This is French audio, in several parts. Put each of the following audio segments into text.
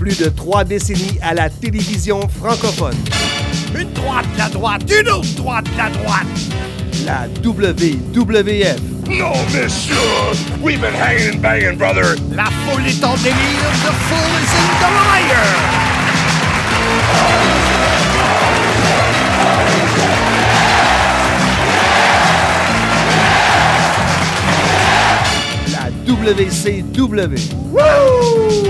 Plus de trois décennies à la télévision francophone. Une droite, la droite, une autre droite, la droite. La WWF. No, monsieur! We've been hanging and banging, brother! La foule est en délire, the fool is in the liar. La WCW. Order.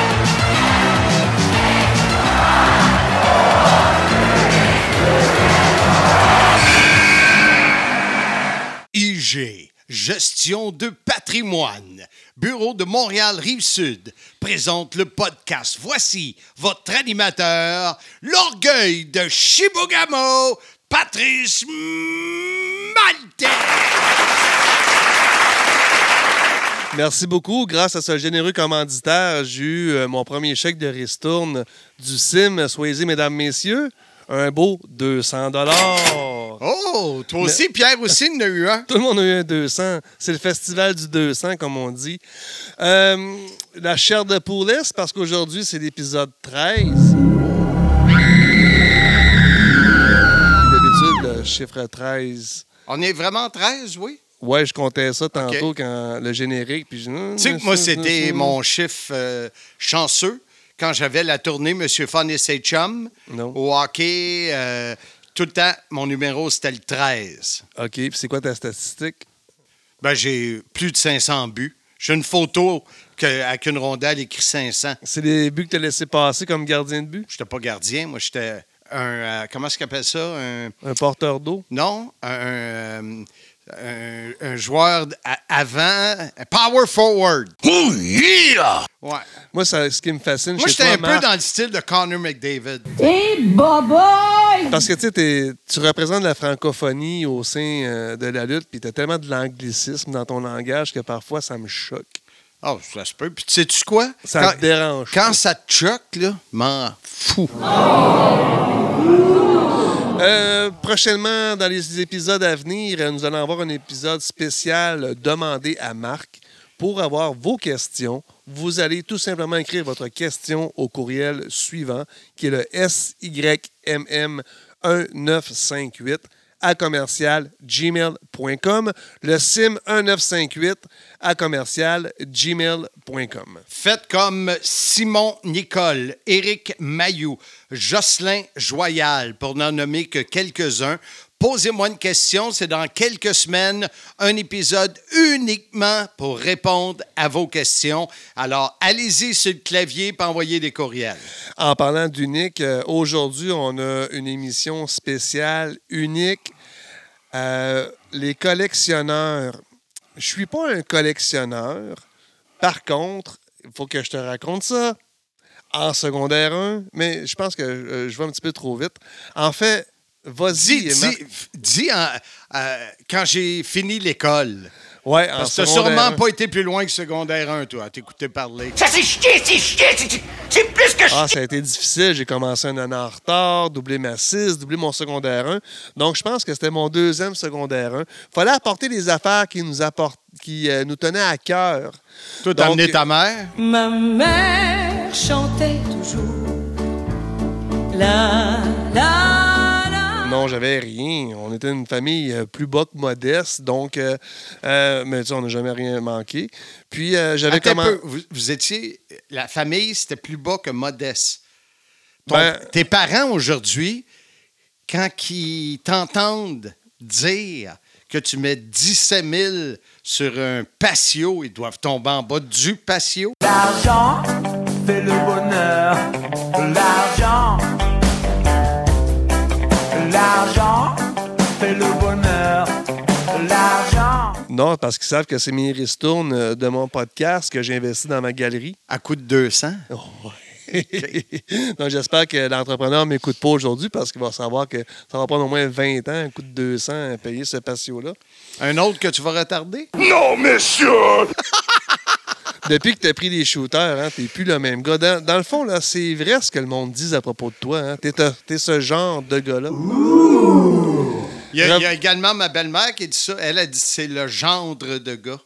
Gestion de patrimoine, Bureau de Montréal Rive-Sud, présente le podcast. Voici votre animateur, l'orgueil de Chibougamau, Patrice Malte. Merci beaucoup. Grâce à ce généreux commanditaire, j'ai eu euh, mon premier chèque de ristourne du CIM. Soyez-y, mesdames, messieurs. Un beau 200 Oh, toi aussi, Pierre aussi, en a eu un. Tout le monde a eu un 200. C'est le festival du 200, comme on dit. Euh, la chair de poulet, parce qu'aujourd'hui, c'est l'épisode 13. D'habitude, le chiffre 13. On est vraiment 13, oui? Ouais, je comptais ça tantôt quand le générique. Puis je... Tu sais que moi, c'était mon chiffre euh, chanceux quand j'avais la tournée Monsieur Fun et ses chums Non. au hockey. euh, tout le temps, mon numéro, c'était le 13. OK, puis c'est quoi ta statistique? Ben, j'ai plus de 500 buts. J'ai une photo que, avec une rondelle écrit 500. C'est les buts que tu as laissé passer comme gardien de but? J'étais pas gardien, moi, j'étais un. euh, comment est-ce qu'on appelle ça? Un, Un porteur d'eau? non, un, euh, un- un joueur avant. un Power forward. Oh, yeah! Ouais. Moi, ça, ce qui me fascine Moi, j'étais un peu dans le style de Connor McDavid. Hey, boboy! Parce que tu sais, t'es- tu représentes la francophonie au sein euh, de la lutte, puis tu as tellement de l'anglicisme dans ton langage que parfois ça me choque. Oh, ça se peut. Puis tu sais-tu quoi? Ça quand, te dérange. quand ça te choque, là, m'en fous. Euh, prochainement, dans les épisodes à venir, euh, nous allons avoir un épisode spécial euh, demandé à Marc. Pour avoir vos questions, vous allez tout simplement écrire votre question au courriel suivant, qui est le SYMM1958 à commercial gmail.com, le SIM 1958 à commercial gmail.com. Faites comme Simon Nicole, Éric Mayou, Jocelyn Joyal, pour n'en nommer que quelques-uns. Posez-moi une question, c'est dans quelques semaines un épisode uniquement pour répondre à vos questions. Alors, allez-y sur le clavier pour envoyer des courriels. En parlant d'unique, euh, aujourd'hui, on a une émission spéciale unique. Euh, les collectionneurs. Je suis pas un collectionneur. Par contre, il faut que je te raconte ça en secondaire 1, mais je pense que euh, je vais un petit peu trop vite. En fait, vas-y. Dis, dis, dis en- euh, quand j'ai fini l'école. ouais, en Parce que t'as sûrement un. pas été plus loin que secondaire 1, toi, à t'écouter parler. Ça, c'est chier, c'est chier, c'est- c'est plus que Ah, ça a été difficile. J'ai commencé un an en retard, doublé ma 6, doublé mon secondaire 1. Donc, je pense que c'était mon deuxième secondaire 1. fallait apporter des affaires qui nous, apport- qui, euh, nous tenaient à cœur. Toi, t'as amené ta mère? Ma mère chantait toujours. La, la, la. Non, j'avais rien. On était une famille euh, plus bas que modeste. Donc, euh, euh, mais tu sais, on n'a jamais rien manqué. Puis, euh, j'avais peu, Vous, vous étiez. La famille, c'était plus bas que modeste. Ton- Ben- tes parents aujourd'hui, quand ils t'entendent dire que tu mets 17 000 sur un patio, ils doivent tomber en bas du patio. L'argent fait le bonheur. L'argent. L'argent Non, parce qu'ils savent que c'est mes ristournes euh, de mon podcast que j'ai investi dans ma galerie. À coût de 200. Oh, ouais. Donc, j'espère que l'entrepreneur ne m'écoute pas aujourd'hui parce qu'il va savoir que ça va prendre au moins 20 ans, un coût de 200 à payer ce patio-là. Un autre que tu vas retarder? Non, monsieur! Depuis que tu as pris des shooters, hein, tu plus le même gars. Dans, dans le fond, là, c'est vrai ce que le monde dit à propos de toi. Hein. Tu es, ce genre de gars-là. Il y, a, il y a également ma belle-mère qui dit ça. Elle a dit c'est le gendre de gars.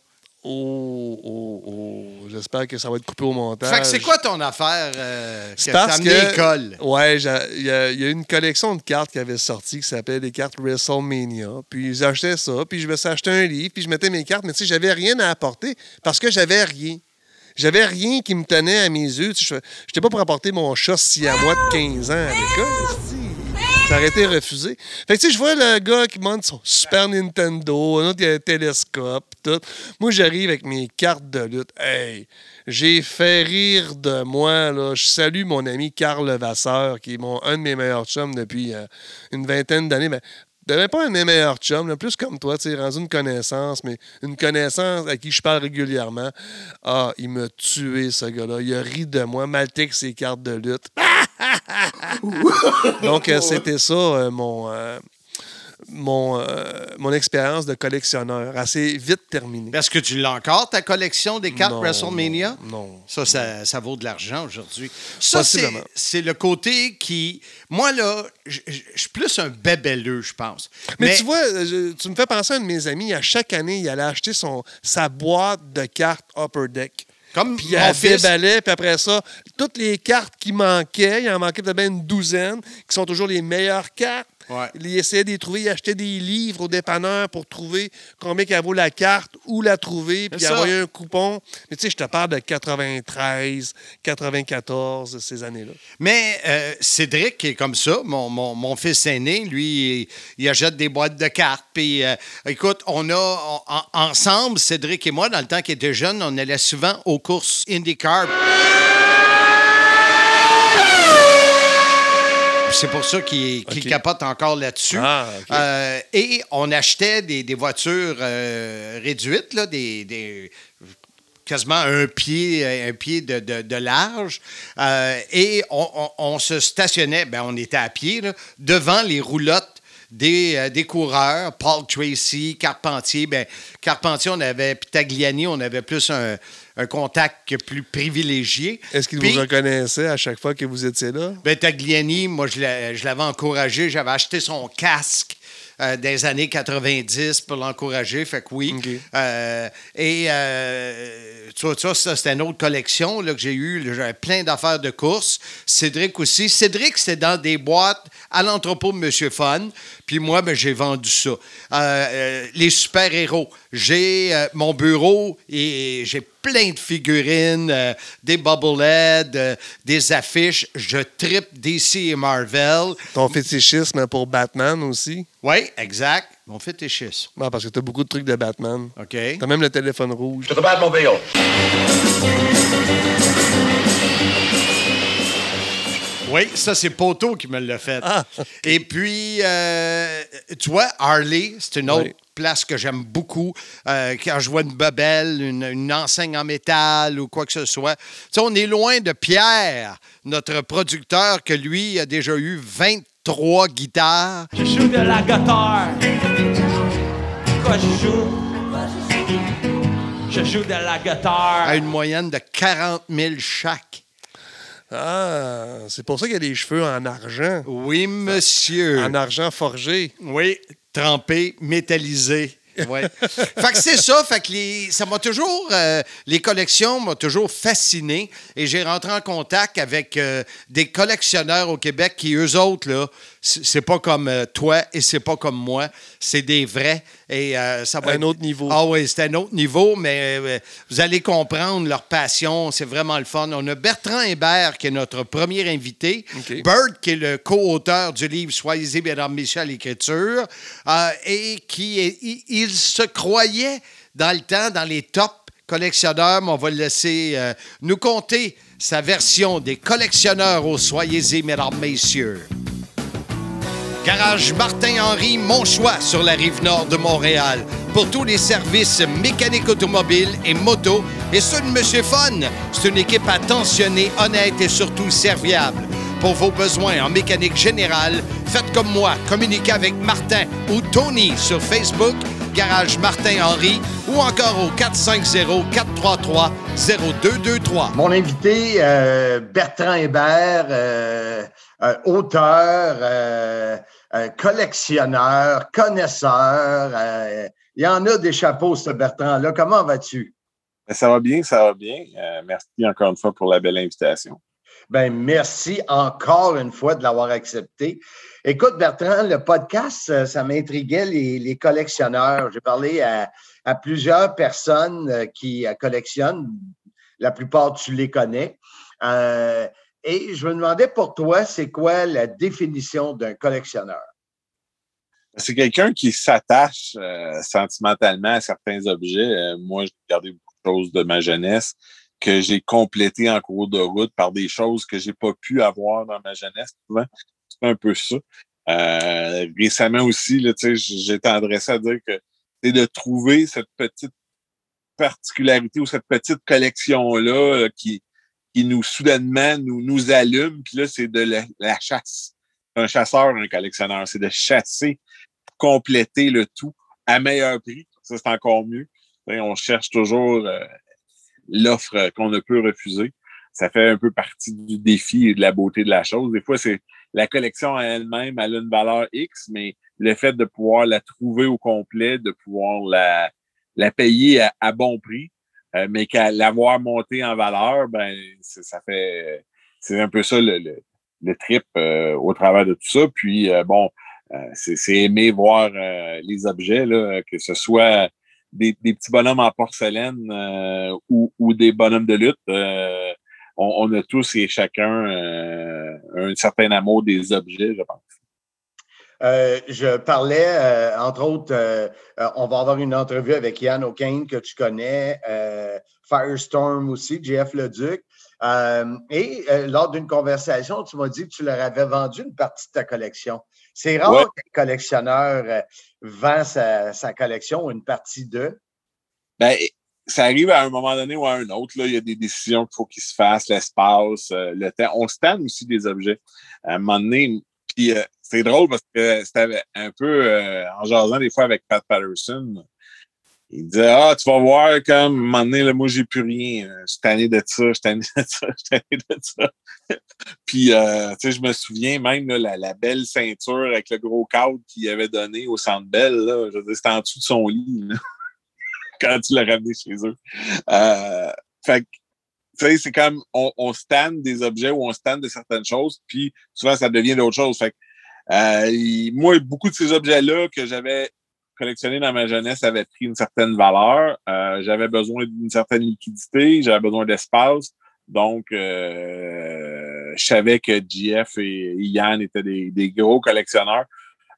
Oh, oh, oh. J'espère que ça va être coupé au montage. Fait que c'est quoi ton affaire euh, C'est que t'as parce amené que. l'école? Ouais, il y, y a une collection de cartes qui avait sorti qui s'appelait les cartes WrestleMania. Puis j'achetais ça, puis je me suis acheté un livre, puis je mettais mes cartes, mais tu sais, j'avais rien à apporter parce que j'avais rien. J'avais rien qui me tenait à mes yeux. Je n'étais pas pour apporter mon chat si à moi de 15 ans à l'école. Ça aurait été refusé. Fait que, tu sais, je vois le gars qui monte son Super Nintendo, un autre qui a un télescope, tout. Moi, j'arrive avec mes cartes de lutte. Hey, j'ai fait rire de moi, là. Je salue mon ami Carl Levasseur, qui est mon, un de mes meilleurs chums depuis euh, une vingtaine d'années. Mais devait pas un de mes meilleurs chums, là, plus comme toi, tu sais, rendu une connaissance, mais une connaissance à qui je parle régulièrement. Ah, il m'a tué, ce gars-là. Il a ri de moi, avec ses cartes de lutte. Donc, euh, c'était ça, euh, mon, euh, mon, euh, mon expérience de collectionneur. Assez vite terminée. Est-ce que tu l'as encore, ta collection des cartes Non, WrestleMania? Non. Ça, ça, ça vaut de l'argent aujourd'hui. Ça, c'est le côté qui. Moi, là, je suis plus un bébelleux, je pense. Mais, tu vois, euh, je- tu me fais penser à un de mes amis, à chaque année, il allait acheter son, sa boîte de cartes Upper Deck. Comme Puis fils. déballait, puis après ça, toutes les cartes qui manquaient, il en manquait peut-être une douzaine, qui sont toujours les meilleures cartes. Ouais. Il essayait de les trouver, il achetait des livres au dépanneur pour trouver combien qu'elle vaut la carte, où la trouver, puis il envoyait un coupon. Mais tu sais, je te parle de 93, 94, ces années-là. Mais euh, Cédric est comme ça, mon, mon- mon fils aîné, lui, il, il achète des boîtes de cartes. Puis, euh, écoute, on a on- en- ensemble, Cédric et moi, dans le temps qu'il était jeune, on allait souvent aux courses IndyCar. C'est pour ça qu'il capote encore là-dessus. Ah, OK. Euh, et on achetait des, des voitures euh, réduites, là, des, des- quasiment un pied, un pied de, de- de large. Euh, et on, on- on se stationnait, ben, on était à pied, là, devant les roulottes des, euh, des coureurs, Paul Tracy, Carpentier. Ben, Carpentier, on avait, puis Tagliani, on avait plus un, un contact plus privilégié. Est-ce qu'il vous reconnaissait à chaque fois que vous étiez là? ben, Tagliani, moi, je l'avais encouragé. J'avais acheté son casque euh, des années 90 pour l'encourager. Fait que oui. Euh, et euh, tu vois, ça, c'était une autre collection là, que j'ai eue. J'avais plein d'affaires de course. Cédric aussi. Cédric, c'était dans des boîtes à l'entrepôt de Monsieur Fun. Puis moi, ben, j'ai vendu ça. Euh, euh, les super-héros. J'ai euh, mon bureau et j'ai plein de figurines, euh, des bobbleheads, euh, des affiches. Je tripe DC et Marvel. Ton fétichisme pour Batman aussi? Oui, exact. Mon fétichisme. Non, parce que tu as beaucoup de trucs de Batman. OK? T'as même le téléphone rouge. To the Batmobile. Oui, ça, c'est Poto qui me l'a fait. Ah. Et puis, euh, tu vois, Harley, c'est une autre Oui. place que j'aime beaucoup. Euh, quand je vois une bebelle, une, une enseigne en métal ou quoi que ce soit. Tu sais, on est loin de Pierre, notre producteur, que lui a déjà eu 23 guitares. Je joue de la guitare. Quoi je joue? Je joue de la guitare. à une moyenne de 40 000 chaque. Ah, c'est pour ça qu'il y a des cheveux en argent. Oui, monsieur. En argent forgé. Oui, trempé, métallisé. Ouais. fait que c'est ça, fait que les, ça m'a toujours, euh, les collections m'ont toujours fasciné et j'ai rentré en contact avec euh, des collectionneurs au Québec qui, eux autres, là, c'est c'est pas comme euh, toi et c'est pas comme moi, c'est des vrais et euh, ça va Un être- autre niveau. Ah oui, c'est un autre niveau, mais euh, vous allez comprendre leur passion, c'est vraiment le fun. On a Bertrand Hébert qui est notre premier invité, OK. Bird qui est le co-auteur du livre Soyez-y, mesdames, messieurs, à l'écriture, euh, et qui est, il, il se croyait dans le temps dans les top collectionneurs, mais on va le laisser nous conter sa version des collectionneurs au Soyez-y, mesdames, messieurs. Garage Martin-Henri, mon choix sur la rive nord de Montréal. pour tous les services mécaniques automobiles et moto. Et ceux de Monsieur Fun, c'est une équipe attentionnée, honnête et surtout serviable. Pour vos besoins en mécanique générale, faites comme moi, communiquez avec Martin ou Tony sur Facebook, Garage Martin Henry ou encore au 450-433-0223. Mon invité, euh, Bertrand Hébert, euh, euh, auteur, euh, collectionneur, connaisseur. euh, il y en a des chapeaux, ce Bertrand-là. Comment vas-tu? Ben, Ça va bien, ça va bien. Euh, merci encore une fois pour la belle invitation. Ben, merci encore une fois de l'avoir accepté. Écoute, Bertrand, le podcast, ça m'intriguait, les, les collectionneurs. J'ai parlé à, à plusieurs personnes qui collectionnent. La plupart, tu les connais. Et je me demandais pour toi, c'est quoi la définition d'un collectionneur? C'est quelqu'un qui s'attache euh, sentimentalement à certains objets. Euh, moi, j'ai gardé beaucoup de choses de ma jeunesse que j'ai complétées en cours de route par des choses que j'ai pas pu avoir dans ma jeunesse. C'est un peu ça. Euh, récemment aussi, là, j'ai tendance à dire que c'est de trouver cette petite particularité ou cette petite collection-là euh, qui, qui nous, soudainement, nous, nous allume. Puis là, c'est de la, chasse. Un chasseur, un collectionneur, c'est de chasser compléter le tout à meilleur prix. Ça, c'est encore mieux. On cherche toujours euh, l'offre qu'on ne peut refuser. Ça fait un peu partie du défi et de la beauté de la chose. Des fois, c'est la collection elle-même, elle a une valeur X, mais le fait de pouvoir la trouver au complet, de pouvoir la, la payer à bon prix, euh, mais qu'à l'avoir montée en valeur, ben ça fait c'est un peu ça le, le, le trip euh, au travers de tout ça. Puis euh, bon, euh, c'est aimer voir les objets, là, que ce soit des, des petits bonhommes en porcelaine ou, ou des bonhommes de lutte. on, on a tous et chacun un certain amour des objets, je pense. Euh, je parlais, euh, entre autres, euh, on va avoir une entrevue avec Yann O'Kane que tu connais, Firestorm aussi, JF Leduc. Et lors d'une conversation, tu m'as dit que tu leur avais vendu une partie de ta collection. C'est rare Ouais. qu'un collectionneur vend sa, sa collection ou une partie d'eux. Ben, ça arrive à un moment donné ou à un autre. Là. Il y a des décisions qu'il faut qu'ils se fassent, l'espace, le temps. On stand aussi des objets. À un moment donné, puis euh, c'est drôle parce que c'était un peu euh, en jasant des fois avec Pat Patterson. Il disait Ah, tu vas voir comme un moment donné, là, moi, j'ai plus rien. Je suis tanné de ça, je suis tanné de ça, je suis tanné de ça. Puis, euh, tu sais, je me souviens même la, belle ceinture avec le gros cadre qu'il avait donné au Centre. Là, je veux dire, c'était en dessous de son lit. quand tu l'as ramené chez eux. Euh, fait que, tu sais, c'est comme on, on stand des objets ou on stand de certaines choses, puis souvent ça devient d'autres choses. Fait que, euh, moi, beaucoup de ces objets-là que j'avais collectionnés dans ma jeunesse avaient pris une certaine valeur. Euh, j'avais besoin d'une certaine liquidité, j'avais besoin d'espace. Donc, euh, je savais que JF et Yann étaient des, des gros collectionneurs.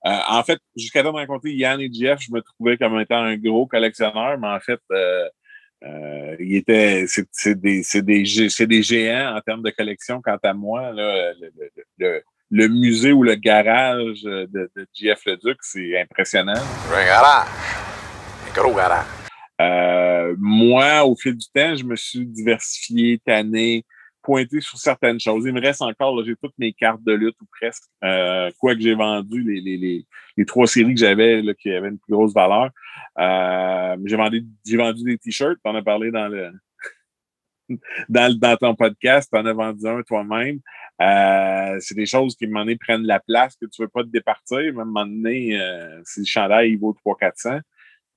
Euh, en fait, jusqu'à temps de rencontrer Yann et Jeff, je me trouvais comme étant un gros collectionneur, mais en fait, euh, euh, il était, c'est, des, des, des géants en termes de collection. Quant à moi, là, le, le, le, le musée ou le garage de, de Jeff Leduc, c'est impressionnant. Un garage. Un gros garage. Euh, moi, au fil du temps, je me suis diversifié, tanné, pointé sur certaines choses. Il me reste encore, là, j'ai toutes mes cartes de lutte ou presque. Euh, quoi que j'ai vendu, les, les, les, les trois séries que j'avais là, qui avaient une plus grosse valeur. Euh, j'ai vendu, j'ai vendu des t-shirts, t'en as parlé dans le dans, dans ton podcast, t'en as vendu un toi-même. Euh, c'est des choses qui, à un moment donné, prennent la place que tu veux pas te départir. Mais à un moment donné, euh, si le chandail il vaut 300-400,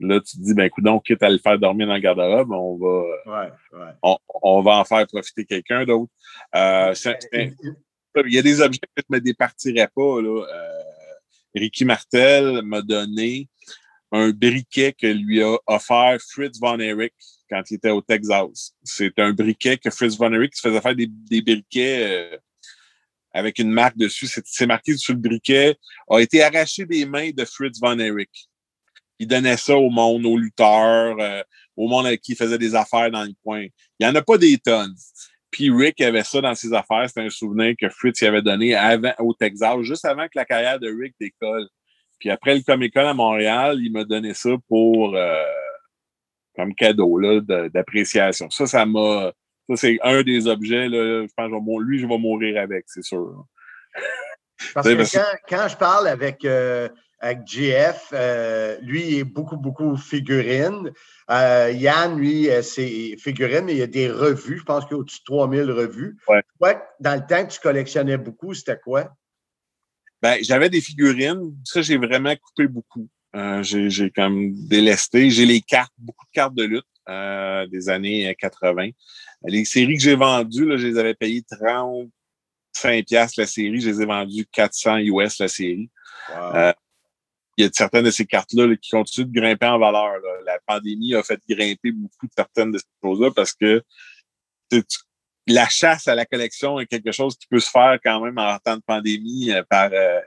là, tu te dis, ben, écoute, donc, quitte à le faire dormir dans le garde-robe, on va, Ouais, ouais. on, on va en faire profiter quelqu'un d'autre. Euh, il y a des objets que je ne me départirais pas. Là. Ricky Martel m'a donné un briquet que lui a offert Fritz Von Erich quand il était au Texas. C'est un briquet que Fritz Von Erich faisait faire des, briquets euh, avec une marque dessus. C'est marqué sur le briquet, a été arraché des mains de Fritz Von Erich. Il donnait ça au monde, aux lutteurs, euh, au monde avec qui il faisait des affaires dans le coin. Il n'y en a pas des tonnes. Puis Rick avait ça dans ses affaires. C'était un souvenir que Fritz y avait donné au Texas, juste avant que la carrière de Rick décolle. Puis après le Comic Con à Montréal, il m'a donné ça pour euh, comme cadeau là, d'appréciation. Ça, ça m'a. Ça, c'est un des objets. Là, je pense que lui, je vais mourir avec, c'est sûr. Parce que parce quand, quand je parle avec, euh, avec GF, euh, lui, il est beaucoup, beaucoup figurine. Euh, Yann, lui, c'est figurine, mais il y a des revues. Je pense qu'il y a au-dessus de 3000 revues. Ouais. Toi, dans le temps que tu collectionnais beaucoup, c'était quoi? Ben, j'avais des figurines. Ça, j'ai vraiment coupé beaucoup. Euh, j'ai, comme délesté. J'ai les cartes, beaucoup de cartes de lutte euh, des années 80. Les séries que j'ai vendues, là, je les avais payées 35 piastres la série. Je les ai vendues 400 US la série. Euh, il y a certaines de ces cartes-là là, qui continuent de grimper en valeur. là. La pandémie a fait grimper beaucoup de certaines de ces choses-là parce que tu- tu- la chasse à la collection est quelque chose qui peut se faire quand même en temps de pandémie euh, par euh,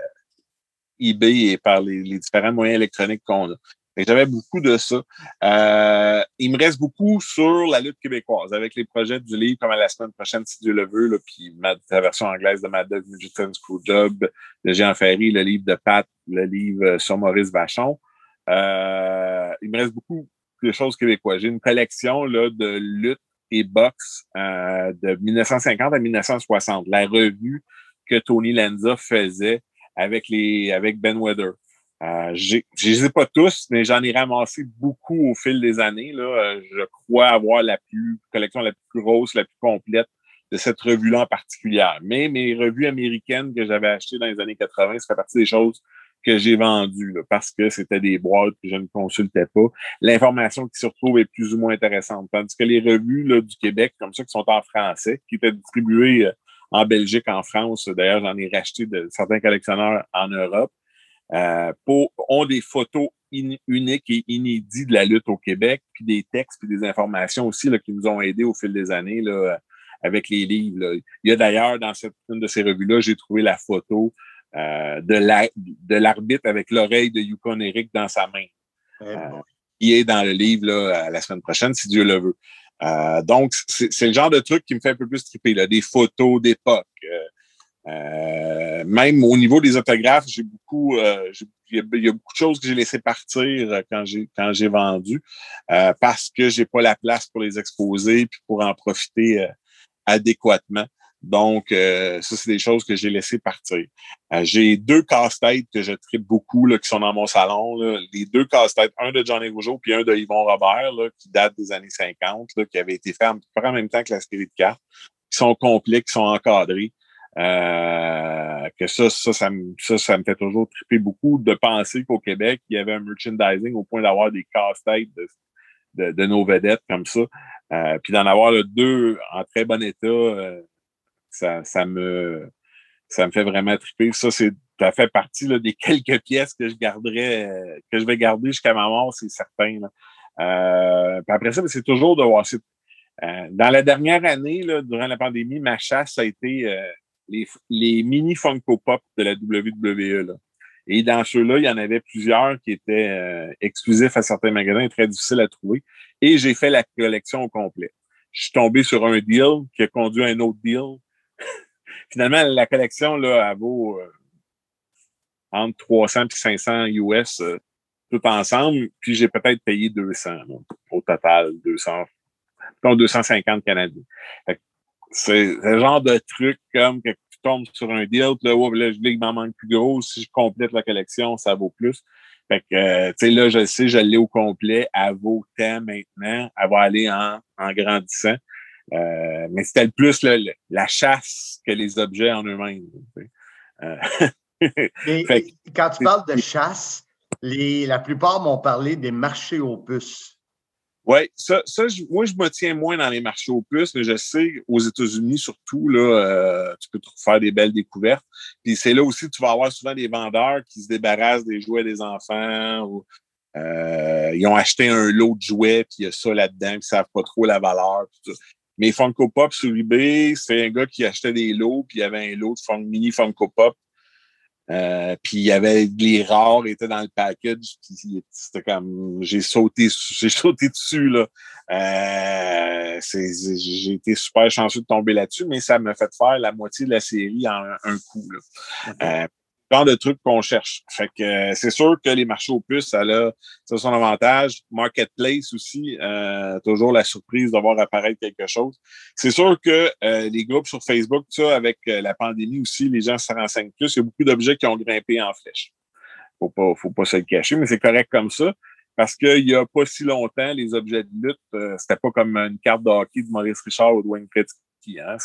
eBay et par les, différents moyens électroniques qu'on a. J'avais beaucoup de ça. Euh, il me reste beaucoup sur la lutte québécoise, avec les projets du livre, comme à la semaine prochaine, si Dieu le veut, puis ma, la version anglaise de Mad Dog Midget Screwjob, de Jean Ferry, le livre de Pat, le livre sur Maurice Vachon. Il me reste beaucoup de choses québécoises. J'ai une collection là, de lutte et boxe euh, de 1950 à 1960, la revue que Tony Lanza faisait avec les avec Ben Weather. Euh, je les ai pas tous, mais j'en ai ramassé beaucoup au fil des années. Là. Euh, Je crois avoir la plus collection la plus grosse, la plus complète de cette revue-là en particulier. Mais mes revues américaines que j'avais achetées dans les années 80, ça fait partie des choses que j'ai vendues là, parce que c'était des boîtes que je ne consultais pas. L'information qui se retrouve est plus ou moins intéressante. Tandis que les revues là, du Québec, comme ça, qui sont en français, qui étaient distribuées euh, en Belgique, en France, d'ailleurs, j'en ai racheté de certains collectionneurs en Europe, euh, pour, ont des photos uniques et inédites de la lutte au Québec, puis des textes, puis des informations aussi là, qui nous ont aidés au fil des années là, avec les livres. là. Il y a d'ailleurs dans cette, une de ces revues-là, j'ai trouvé la photo euh, de la- de l'arbitre avec l'oreille de Yukon Eric dans sa main, bon. qui est dans le livre là, la semaine prochaine, si Dieu le veut. Euh, donc, c'est le genre de truc qui me fait un peu plus triper, là, des photos d'époque. euh, euh, même au niveau des autographes, j'ai beaucoup, euh, il y, y a beaucoup de choses que j'ai laissé partir euh, quand j'ai quand j'ai vendu euh, parce que j'ai pas la place pour les exposer puis pour en profiter euh, adéquatement. Donc, euh, ça, c'est des choses que j'ai laissé partir. Euh, j'ai deux casse-têtes que je tripe beaucoup, là, qui sont dans mon salon. là. Les deux casse-têtes, un de Johnny Rougeau puis un de Yvon Robert, là, qui date des années 50, là, qui avait été fait en, en même temps que la série de cartes, qui sont complets, qui sont encadrés. Euh, que ça, ça, ça me, ça, ça me fait toujours triper beaucoup de penser qu'au Québec, il y avait un merchandising au point d'avoir des casse-têtes de, de, de nos vedettes comme ça. Euh, puis d'en avoir deux en très bon état, euh, ça, ça me ça me fait vraiment triper. Ça, ça fait partie là, des quelques pièces que je garderais, euh, que je vais garder jusqu'à ma mort, c'est certain. là. Euh, puis après ça, ben, c'est toujours de voir. euh, dans la dernière année, là, durant la pandémie, ma chasse a été les, les mini Funko Pop de la WWE. Là. Et dans ceux-là, il y en avait plusieurs qui étaient exclusifs à certains magasins et très difficiles à trouver. Et j'ai fait la collection au complet. Je suis tombé sur un deal qui a conduit à un autre deal. Finalement, la collection, là, elle vaut euh, entre 300 et 500 US euh, tout ensemble. Puis j'ai peut-être payé 200 là, au total, 200, mettons 250 Canadiens. C'est le genre de truc comme que tu tombes sur un deal, là, ouais, là, je dis qu'il m'en manque plus gros. Si je complète la collection, ça vaut plus. Fait que, euh, tu sais, là, je le sais, je l'ai au complet. Elle vaut tant maintenant. Elle va aller en, en grandissant. Euh, mais c'était plus la chasse que les objets en eux-mêmes. Euh, Fait quand tu parles de chasse, les, la plupart m'ont parlé des marchés aux puces. Oui, ça, ça je- moi, je me tiens moins dans les marchés aux puces, mais je sais, aux États-Unis surtout, là, euh, tu peux faire des belles découvertes. Puis c'est là aussi que tu vas avoir souvent des vendeurs qui se débarrassent des jouets des enfants ou euh, ils ont acheté un lot de jouets, puis il y a ça là-dedans, puis ils savent pas trop la valeur. puis Mais Funko Pop sur eBay, c'est un gars qui achetait des lots, puis il y avait un lot de fun- mini Funko Pop. Euh, puis il y avait les rares étaient dans le package puis c'était comme j'ai sauté j'ai sauté dessus là euh, j'ai été super chanceux de tomber là-dessus mais ça m'a fait faire la moitié de la série en un, un coup là. Euh, genre de trucs qu'on cherche. Fait que euh, c'est sûr que les marchés aux puces, ça a, ça a son avantage. Marketplace aussi, euh, toujours la surprise d'avoir apparaître quelque chose. C'est sûr que euh, les groupes sur Facebook, ça, avec la pandémie aussi, les gens se renseignent plus. Il y a beaucoup d'objets qui ont grimpé en flèche. Faut pas, faut pas se le cacher, mais c'est correct comme ça. Parce qu'il n'y a pas si longtemps, les objets de lutte, c'était pas comme une carte de hockey de Maurice Richard ou de Wayne Gretzky. Hein?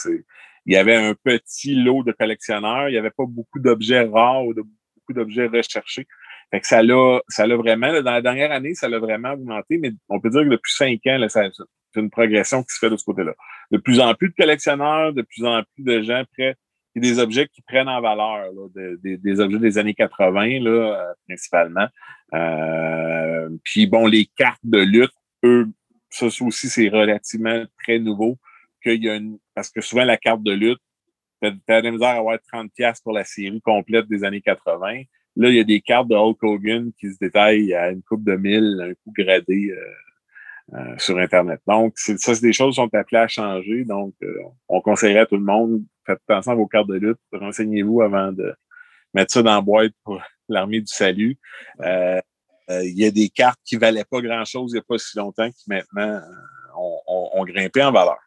Il y avait un petit lot de collectionneurs. Il n'y avait pas beaucoup d'objets rares ou de, beaucoup d'objets recherchés. Fait que ça l'a, ça l'a vraiment, dans la dernière année, ça l'a vraiment augmenté, mais on peut dire que depuis cinq ans, là, c'est une progression qui se fait de ce côté-là. De plus en plus de collectionneurs, de plus en plus de gens prêts, et des objets qui prennent en valeur, des, objets des années 80, là, euh, principalement. Euh, puis bon, les cartes de lutte, eux, ça aussi, c'est relativement très nouveau qu'il y a une. Parce que souvent, la carte de lutte, tu as de misère à avoir 30$ pour la série complète des années 80. Là, il y a des cartes de Hulk Hogan qui se détaillent à une coupe de mille, un coup gradé euh, euh, sur Internet. Donc, ça, c'est des choses qui sont appelées à changer. Donc, euh, on conseillerait à tout le monde, faites attention à vos cartes de lutte, renseignez-vous avant de mettre ça dans la boîte pour l'armée du salut. Il y a des cartes qui valaient pas grand-chose il n'y a pas si longtemps qui maintenant ont grimpé en valeur.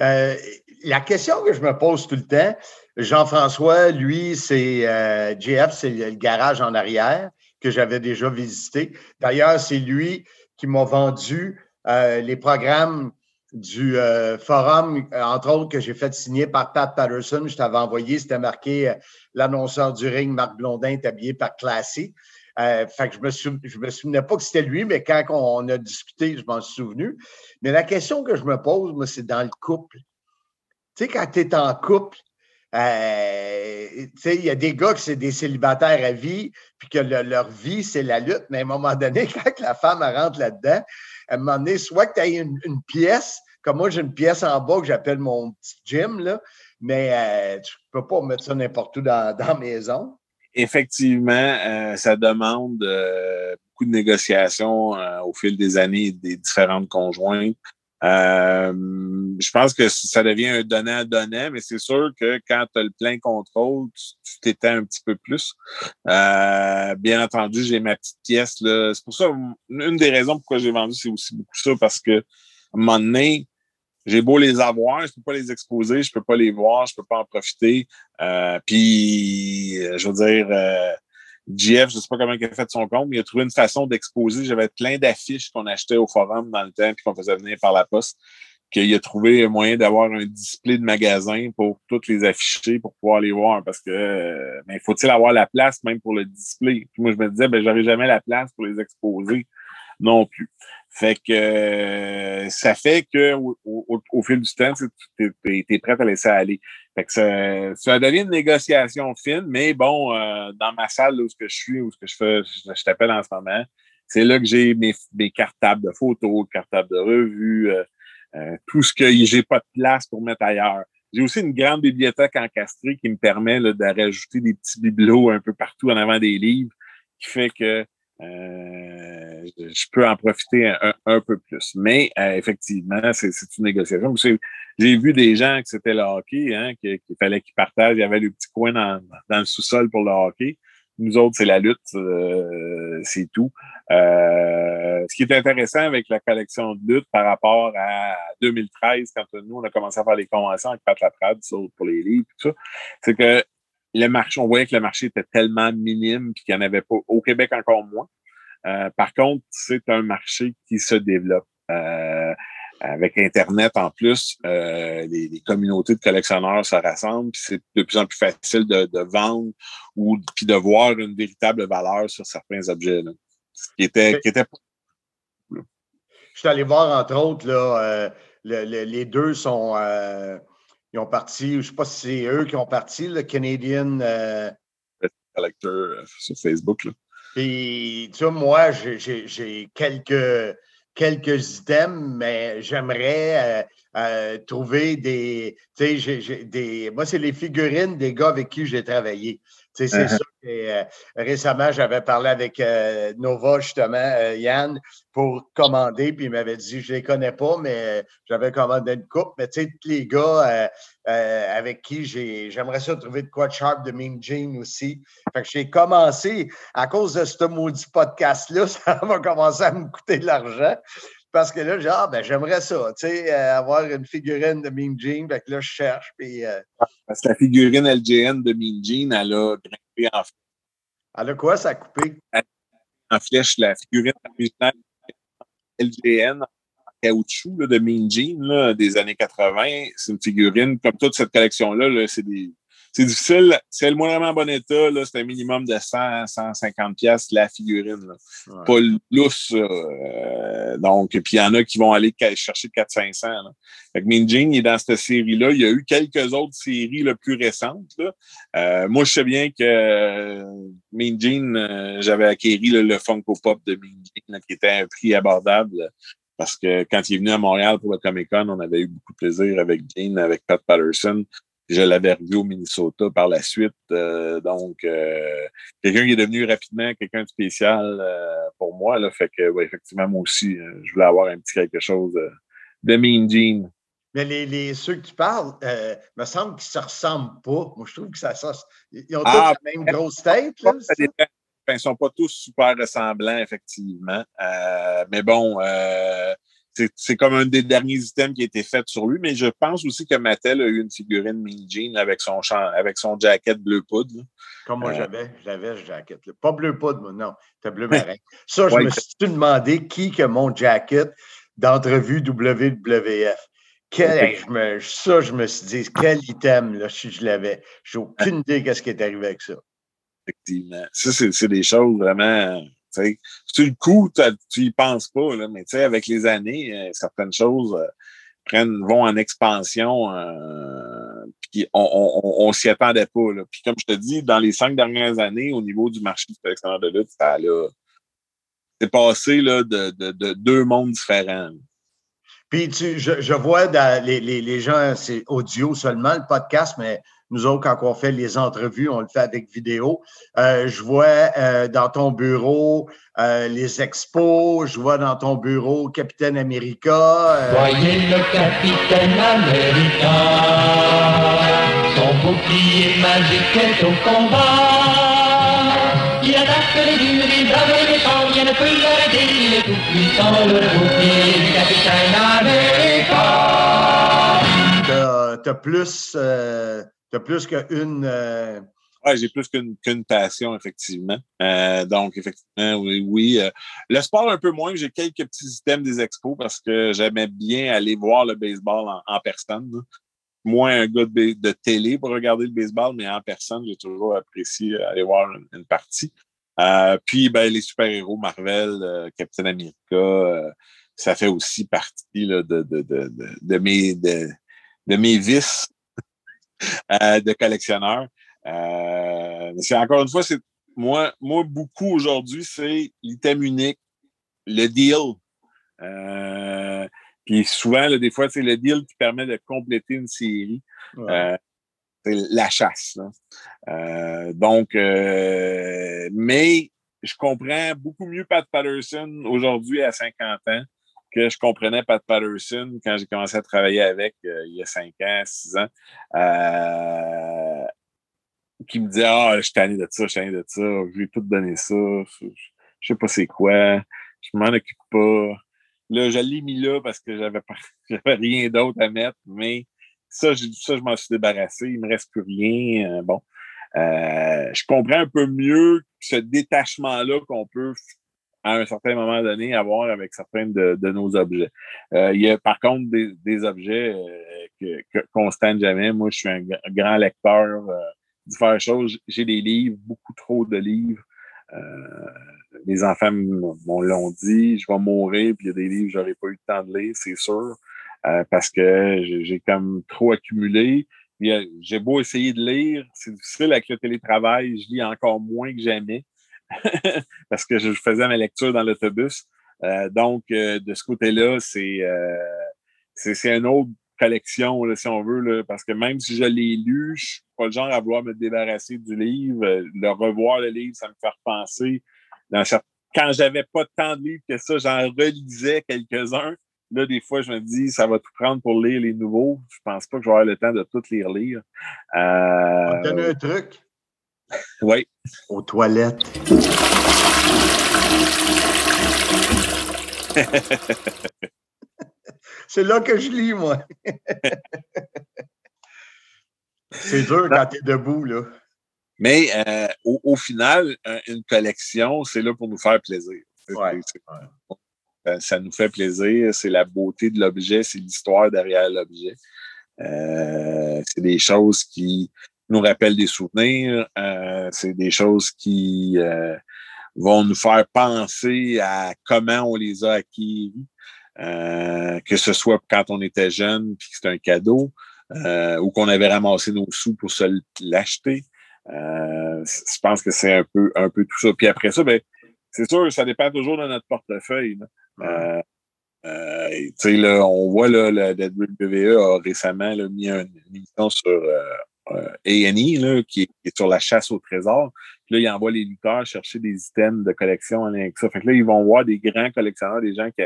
Euh, la question que je me pose tout le temps, Jean-François, lui, c'est euh, JF, c'est le garage en arrière que j'avais déjà visité. D'ailleurs, c'est lui qui m'a vendu euh, les programmes du forum, entre autres, que j'ai fait signer par Pat Patterson. Je t'avais envoyé, c'était marqué l'annonceur du ring, Marc Blondin, est habillé par Classy. Fait que je me, me souvenais pas que c'était lui, mais quand on a discuté, je m'en suis souvenu. Mais la question que je me pose, moi, c'est dans le couple. Tu sais, quand tu es en couple, euh, il y a des gars qui c'est des célibataires à vie, puis que leur vie, c'est la lutte, mais à un moment donné, quand la femme rentre là-dedans, à un moment donné, soit que tu as une, pièce, comme moi, j'ai une pièce en bas que j'appelle mon petit gym, là, mais euh, tu peux pas mettre ça n'importe où dans la maison. Effectivement, euh, ça demande beaucoup de négociations au fil des années des différentes conjointes. Euh, je pense que ça devient un donnant-donnant, mais c'est sûr que quand tu as le plein contrôle, tu t'étends un petit peu plus. Euh, bien entendu, j'ai ma petite pièce. C'est pour ça, une des raisons pourquoi j'ai vendu, c'est aussi beaucoup ça, parce que à un moment donné, j'ai beau les avoir, je peux pas les exposer, je peux pas les voir, je peux pas en profiter. Euh, puis, je veux dire, GF, je sais pas comment il a fait son compte, mais il a trouvé une façon d'exposer. J'avais plein d'affiches qu'on achetait au forum dans le temps puis qu'on faisait venir par la poste. Qu'il a trouvé un moyen d'avoir un display de magasin pour toutes les afficher pour pouvoir les voir. Parce que euh, mais faut-il avoir la place même pour le display? Puis moi, je me disais, ben, j'aurais jamais la place pour les exposer non plus. Fait que euh, ça fait que au, fil du temps, tu es, prêt à laisser aller. Fait que ça, ça devient une négociation fine, mais bon, euh, dans ma salle où ce que je suis, où que je fais, je, t'appelle en ce moment, c'est là que j'ai mes, mes cartables de photos, cartables de revues, euh, euh, tout ce que j'ai pas de place pour mettre ailleurs. J'ai aussi une grande bibliothèque encastrée qui me permet de rajouter des petits bibelots un peu partout en avant des livres, qui fait que euh, je peux en profiter un, peu plus. Mais euh, effectivement, c'est une négociation. J'ai vu des gens que c'était le hockey, hein, qu'il fallait qu'ils partagent. Il y avait le petit coin dans, le sous-sol pour le hockey. Nous autres, c'est la lutte, euh, c'est tout. ce qui est intéressant avec la collection de lutte par rapport à 2013, quand nous, on a commencé à faire les conventions avec Pat Laprade pour les livres, tout ça, c'est que le marché, on voyait que le marché était tellement minime puis qu'il n'y en avait pas au Québec encore moins. Euh, par contre, c'est un marché qui se développe. Euh, avec Internet en plus, euh, les, communautés de collectionneurs se rassemblent, puis c'est de plus en plus facile de, vendre ou puis de voir une véritable valeur sur certains objets. Là. Ce qui était, qui était Je suis allé voir, entre autres, là, les deux sont ils ont parti, je ne sais pas si c'est eux qui ont parti, le Canadian. Euh... Collector euh, sur Facebook. Là. Puis, tu vois, moi, j'ai quelques, quelques items, mais j'aimerais euh, euh, trouver des. Tu sais, des. Moi, c'est les figurines des gars avec qui j'ai travaillé. C'est Uh-huh. ça. Et, euh, récemment, j'avais parlé avec euh, Nova, justement, euh, Yann, pour commander, puis il m'avait dit, je les connais pas, mais j'avais commandé une coupe. Mais tu sais, tous les gars avec qui j'ai, j'aimerais ça trouver de quoi de sharp de Mean Gene aussi. Fait que j'ai commencé, à cause de ce maudit podcast-là, ça va commencer à me coûter de l'argent. Parce que là, genre, ben, j'aimerais ça, tu sais, euh, avoir une figurine de Mean Gene. Fait que là, je cherche, puis euh, Parce que la figurine LGN de Mean Gene, elle a grimpé en, elle a quoi, ça a coupé? en flèche. La figurine originale LGN en caoutchouc là, de Mean Gene là, des années 80, c'est une figurine, comme toute cette collection-là, là, c'est des. C'est difficile. Si elle est en bon état, là, c'est un minimum de 100, 150 pièces la figurine. là. Ouais. Pas lousse. euh, donc, puis il y en a qui vont aller chercher 400-500. là. Fait que Gene, il est dans cette série-là. Il y a eu quelques autres séries là, plus récentes. là. Euh, moi, je sais bien que euh, euh, j'avais acquéri le Funko Pop de là, qui était à un prix abordable. parce que quand il est venu à Montréal pour le Comic Con, on avait eu beaucoup de plaisir avec Gene, avec Pat Patterson. Je l'avais revu au Minnesota par la suite. euh, donc, euh, quelqu'un qui est devenu rapidement quelqu'un de spécial euh, pour moi. Là, fait que, ouais, effectivement, moi aussi, je voulais avoir un petit quelque chose de Mean Gene. Mais les, les, ceux que tu parles, me semble qu'ils ne se ressemblent pas. Moi, je trouve que ça, ça ils ont Ah, tous la même grosse tête. Là, Ça dépend. Ils sont pas tous super ressemblants, effectivement. Mais bon, euh, c'est comme un des derniers items qui a été fait sur lui. Mais je pense aussi que Mattel a eu une figurine Mean Gene avec son, champ, avec son jacket bleu poudre. là. Comme moi, Euh, j'avais, j'avais ce jacket-là. Pas bleu poudre, moi, non. C'était bleu marin. Ça, je Ouais, me suis demandé qui que mon jacket d'entrevue WWF. Quel, je me, ça, je me suis dit, quel item, là, si je l'avais. J'ai aucune idée qu'est-ce qui est arrivé avec ça. Effectivement. Ça, c'est des choses vraiment. Tu sais, Sur le coup, tu y penses pas, là, mais avec les années, euh, certaines choses euh, prennent, vont en expansion. euh, puis on, on, on, s'y attendait pas. Puis comme je te dis, dans les cinq dernières années, au niveau du marché du collectionneur de lutte, ça c'est passé là, de, de, de deux mondes différents. Puis tu, je, je vois les, les, les gens, c'est audio seulement, le podcast, mais nous autres, quand on fait les entrevues, on le fait avec vidéo. Euh, je vois euh, dans ton bureau euh, les expos, je vois dans ton bureau Capitaine America. euh, Voyez le capitaine America, son bouclier magique est au combat. Il attaque les durs, il brave les méchants, rien ne peut l'arrêter, il est tout puissant, le bouclier du capitaine America. t'as, t'as plus, euh, t'as plus qu'une. euh, j'ai plus qu'une passion, effectivement. Euh, donc, effectivement, oui, oui. euh, le sport, un peu moins. J'ai quelques petits items des expos parce que j'aimais bien aller voir le baseball en, personne. Moins un gars de, télé pour regarder le baseball, mais en personne, j'ai toujours apprécié aller voir une, partie. Puis, ben, les super-héros Marvel, Captain America, ça fait aussi partie de, de, de, mes, de mes vices euh, de collectionneur. Euh, c'est encore une fois, c'est moi, moi beaucoup aujourd'hui, c'est l'item unique, le deal. Euh, puis souvent, là, des fois, c'est le deal qui permet de compléter une série. ouais. C'est la chasse. là. Donc, mais je comprends beaucoup mieux Pat Patterson aujourd'hui à 50 ans que je comprenais Pat Patterson quand j'ai commencé à travailler avec euh, il y a 5 ans, 6 ans. Euh, qui me disait Ah, je suis tanné de ça, je suis tanné de ça, je ai tout donné ça, je, je sais pas c'est quoi, je m'en occupe pas. Là, je l'ai mis là parce que j'avais j'avais rien d'autre à mettre, mais ça, j'ai- ça, je m'en suis débarrassé, il me reste plus rien. euh, bon. Je comprends un peu mieux ce détachement-là qu'on peut à un certain moment donné avoir avec certains de, de nos objets. Euh, il y a par contre des, des objets euh, qu'on ne stand jamais. Moi, je suis un grand lecteur euh, différentes choses. J'ai des livres, beaucoup trop de livres. Euh, les enfants m'ont l'ont dit, je vais mourir, puis il y a des livres que j'aurais pas eu le temps de lire, c'est sûr, euh, parce que j'ai comme trop accumulé. J'ai beau essayer de lire, c'est difficile avec le télétravail, je lis encore moins que jamais, parce que je faisais ma lecture dans l'autobus. Euh, donc, euh, de ce côté-là, c'est euh, c'est c'est un autre collection, là, si on veut, là, parce que même si je l'ai lu, je suis pas le genre à vouloir me débarrasser du livre. Le revoir le livre, ça me fait repenser. Dans cer- Quand j'avais pas tant de livres que ça, j'en relisais quelques-uns. Là, des fois, je me dis, ça va tout prendre pour lire les nouveaux. Je pense pas que je vais avoir le temps de tout les relire. Te Euh, un truc. oui. Aux toilettes. C'est là que je lis, moi. C'est dur quand tu es debout, là. Mais euh, au, au final, un- une collection, c'est là pour nous faire plaisir. Ouais, Ça, ça nous fait plaisir. C'est la beauté de l'objet, c'est l'histoire derrière l'objet. Euh, c'est des choses qui nous rappellent des souvenirs. euh, c'est des choses qui euh, vont nous faire penser à comment on les a acquis. Euh, que ce soit quand on était jeune puis que c'était un cadeau, ou qu'on avait ramassé nos sous pour se l'acheter. Je pense que c'est un peu, un peu tout ça. Puis après ça, ben, c'est sûr, ça dépend toujours de notre portefeuille. là. Euh, là, on voit là, le, le WWE a récemment là, mis un- une émission sur euh, A&E là, qui, est, qui est sur la chasse au trésor. Puis là, ils envoient les lutteurs chercher des items de collection en lien avec ça. Fait que là, ils vont voir des grands collectionneurs, des gens qui,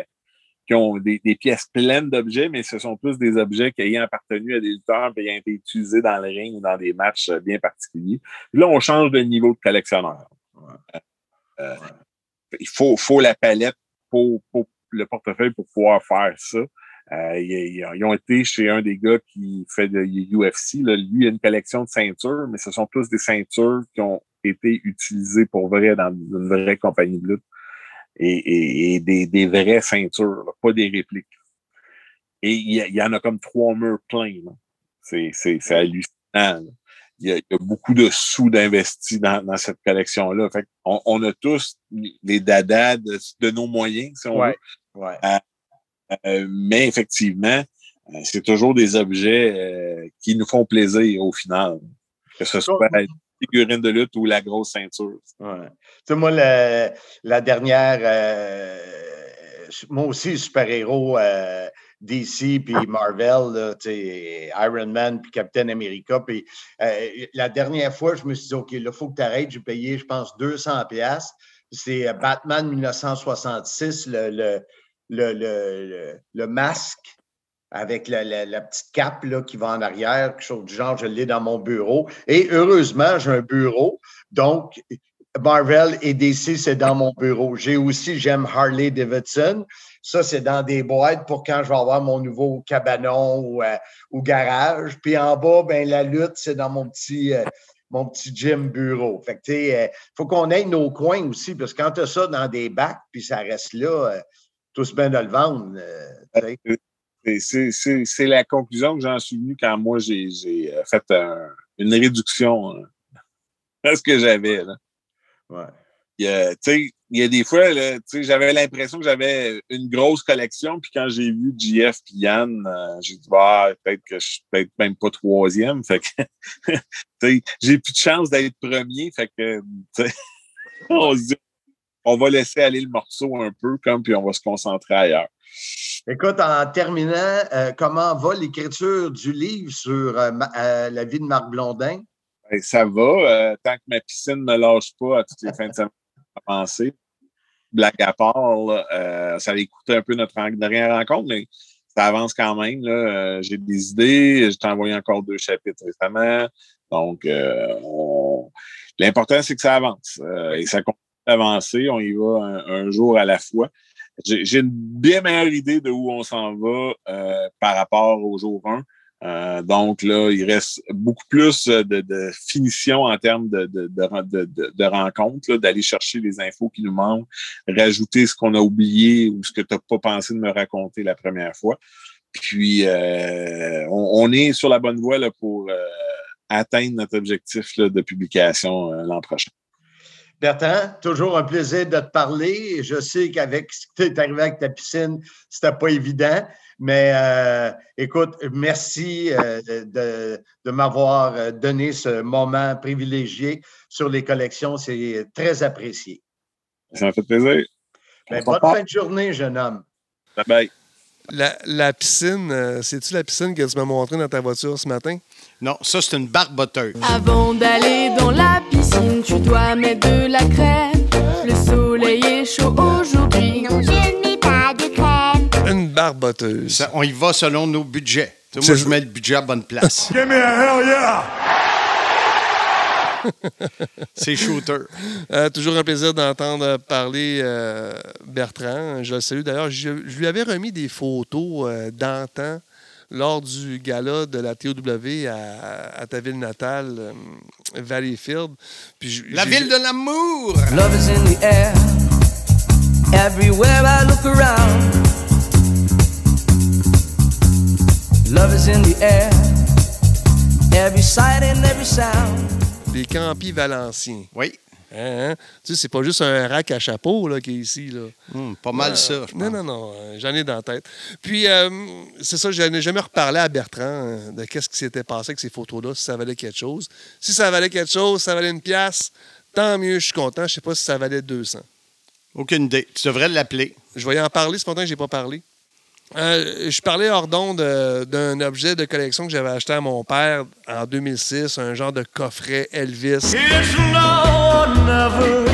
qui ont des, des pièces pleines d'objets, mais ce sont tous des objets qui ayant appartenu à des lutteurs et ayant été utilisés dans le ring ou dans des matchs euh, bien particuliers. Puis là, on change de niveau de collectionneur. Euh, Il faut, faut la palette pour, pour le portefeuille pour pouvoir faire ça. Euh, ils, ils- ont été chez un des gars qui fait de UFC. Là. Lui, il a une collection de ceintures, mais ce sont tous des ceintures qui ont été utilisées pour vrai dans une vraie compagnie de lutte. Et, et- et des, des vraies ceintures, là, pas des répliques. Et il y, en a comme trois murs pleins. C'est, c'est, c'est hallucinant. là. Il y, a, il y a beaucoup de sous d'investis dans, dans cette collection-là. Fait on, on a tous les dadas de, de nos moyens, si on Ouais, veut. ouais. Euh, mais effectivement, euh, c'est toujours des objets euh, qui nous font plaisir au final. Que ce soit la figurine de lutte ou la grosse ceinture. Ouais. Tu sais, moi, le- la dernière, euh, moi aussi, super-héros euh, DC puis Marvel, là, tu sais, Iron Man puis Captain America. Puis la dernière fois, je me suis dit, OK, là, il faut que tu arrêtes. J'ai payé, je pense, 200 pièces. C'est Batman 1966, le, le, le, le, le- masque avec la, la- petite cape là, qui va en arrière, quelque chose du genre, je l'ai dans mon bureau. Et heureusement, j'ai un bureau. Donc, Marvel et DC, c'est dans mon bureau. J'ai aussi, j'aime Harley Davidson. Ça, c'est dans des boîtes pour quand je vais avoir mon nouveau cabanon ou, euh, garage. Puis en bas, ben, la lutte, c'est dans mon petit, euh, mon petit gym bureau. Fait que, sais, euh, faut qu'on ait nos coins aussi, parce que quand tu as ça dans des bacs, puis ça reste là, tous bien de le vendre. euh, sais. C'est- la conclusion que j'en suis venu quand moi j'ai euh, fait un- une réduction euh, à ce que j'avais. Ouais. Il y y a des fois, j'avais l'impression que j'avais une grosse collection, puis quand j'ai vu JF et Yann, euh, j'ai dit, bah, peut-être que je suis peut-être même pas troisième. Fait que, j'ai plus de chance d'être premier. Fait que, on se dit, on va laisser aller le morceau un peu, comme, puis on va se concentrer ailleurs. Écoute, en terminant, euh, comment va l'écriture du livre sur euh, ma- euh, la vie de Marc Blondin? Ben, ça va, tant que ma piscine ne me lâche pas à toutes les fins de semaine pour commencer. Blague à part, là, ça avait coûté un peu notre dernière rencontre, mais ça avance quand même. là. J'ai des idées, je t'ai envoyé encore deux chapitres récemment. Donc, on- l'important, c'est que ça avance. et ça continue d'avancer. On y va un, jour à la fois. J'ai une bien meilleure idée de où on s'en va euh, par rapport au jour 1. Euh, donc là, il reste beaucoup plus de, de finition en termes de, rencontres, d'aller chercher les infos qui nous manquent, rajouter ce qu'on a oublié ou ce que tu n'as pas pensé de me raconter la première fois. Puis, euh, on, est sur la bonne voie pour atteindre notre objectif de publication l'an prochain. Bertrand, toujours un plaisir de te parler. Je sais qu'avec ce qui t'est arrivé avec ta piscine, c'était pas évident. Mais euh, écoute, merci euh, de, de m'avoir euh, donné ce moment privilégié sur les collections. C'est très apprécié. Ça m'a fait plaisir. Ben, bonne fin de journée, jeune homme. Bye bye. La, la piscine, euh, c'est-tu la piscine que tu m'as montré dans ta voiture ce matin? Non, ça, c'est une barboteuse. Avant d'aller dans la piscine, tu dois mettre de la crème. Le soleil est chaud aujourd'hui. Non, je ne mets pas de crème. Une barboteuse. Ça, on y va selon nos budgets. Tu sais, moi, je mets le budget à bonne place. Give me a hell yeah! c'est shooter. Euh, toujours un plaisir d'entendre parler euh, Bertrand. Je le salue d'ailleurs. Je, je lui avais remis des photos euh, d'antan lors du gala de la TOW à, à ta ville natale, euh, Valleyfield. Puis La ville de l'amour! Love is in the air. Everywhere I look around. Love is in the air. Every sight and every sound. Les Campis Valenciens. Oui. Hein, hein? Tu sais, c'est pas juste un rack à chapeau là, qui est ici. Là. Hum, pas mal Euh, ça, je Non, pense. non, non, euh, j'en ai dans la tête. Puis, euh, c'est ça, je n'ai jamais reparlé à Bertrand de qu'est-ce qui s'était passé avec ces photos-là, si ça valait quelque chose. Si ça valait quelque chose, ça valait une pièce, tant mieux, je suis content. Je sais pas si ça valait 200. Aucune idée. Tu devrais l'appeler. Je vais y en parler, c'est pourtant que j'ai pas parlé. Euh, je parlais hors d'onde euh, d'un objet de collection que j'avais acheté à mon père en 2006, un genre de coffret Elvis. It's now or never.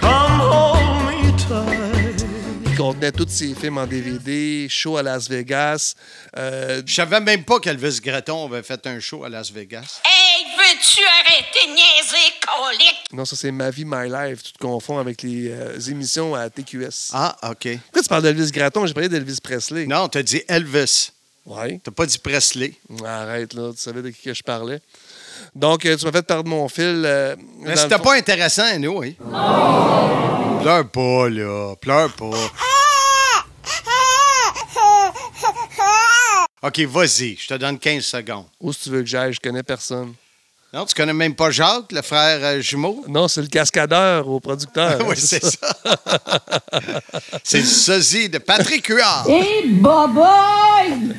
Come hold me tight. qui contenait tous ses films en DVD, show à Las Vegas. Euh, Je savais même pas qu'Elvis Gratton avait fait un show à Las Vegas. Hey, veux-tu arrêter de niaiser, colique? non, ça c'est Ma vie, My Life. Tu te confonds avec les euh, émissions à TQS. Ah, OK. Pourquoi tu parles d'Elvis Gratton? J'ai parlé d'Elvis Presley. Non, t'as dit Elvis. Ouais. T'as pas dit Presley. Arrête, là. Tu savais de qui que je parlais. Donc, euh, tu m'as fait perdre mon fil. euh, Mais dans c'était fond- pas intéressant, nous, oui. Pleure pas, là. Pleure pas. OK, vas-y. Je te donne 15 secondes. Où si tu veux que j'aille? Je connais personne. Non, tu connais même pas Jacques, le frère euh, jumeau? Non, c'est le cascadeur au producteur. oui, c'est ça. c'est le sosie de Patrick Huard. Et boboy!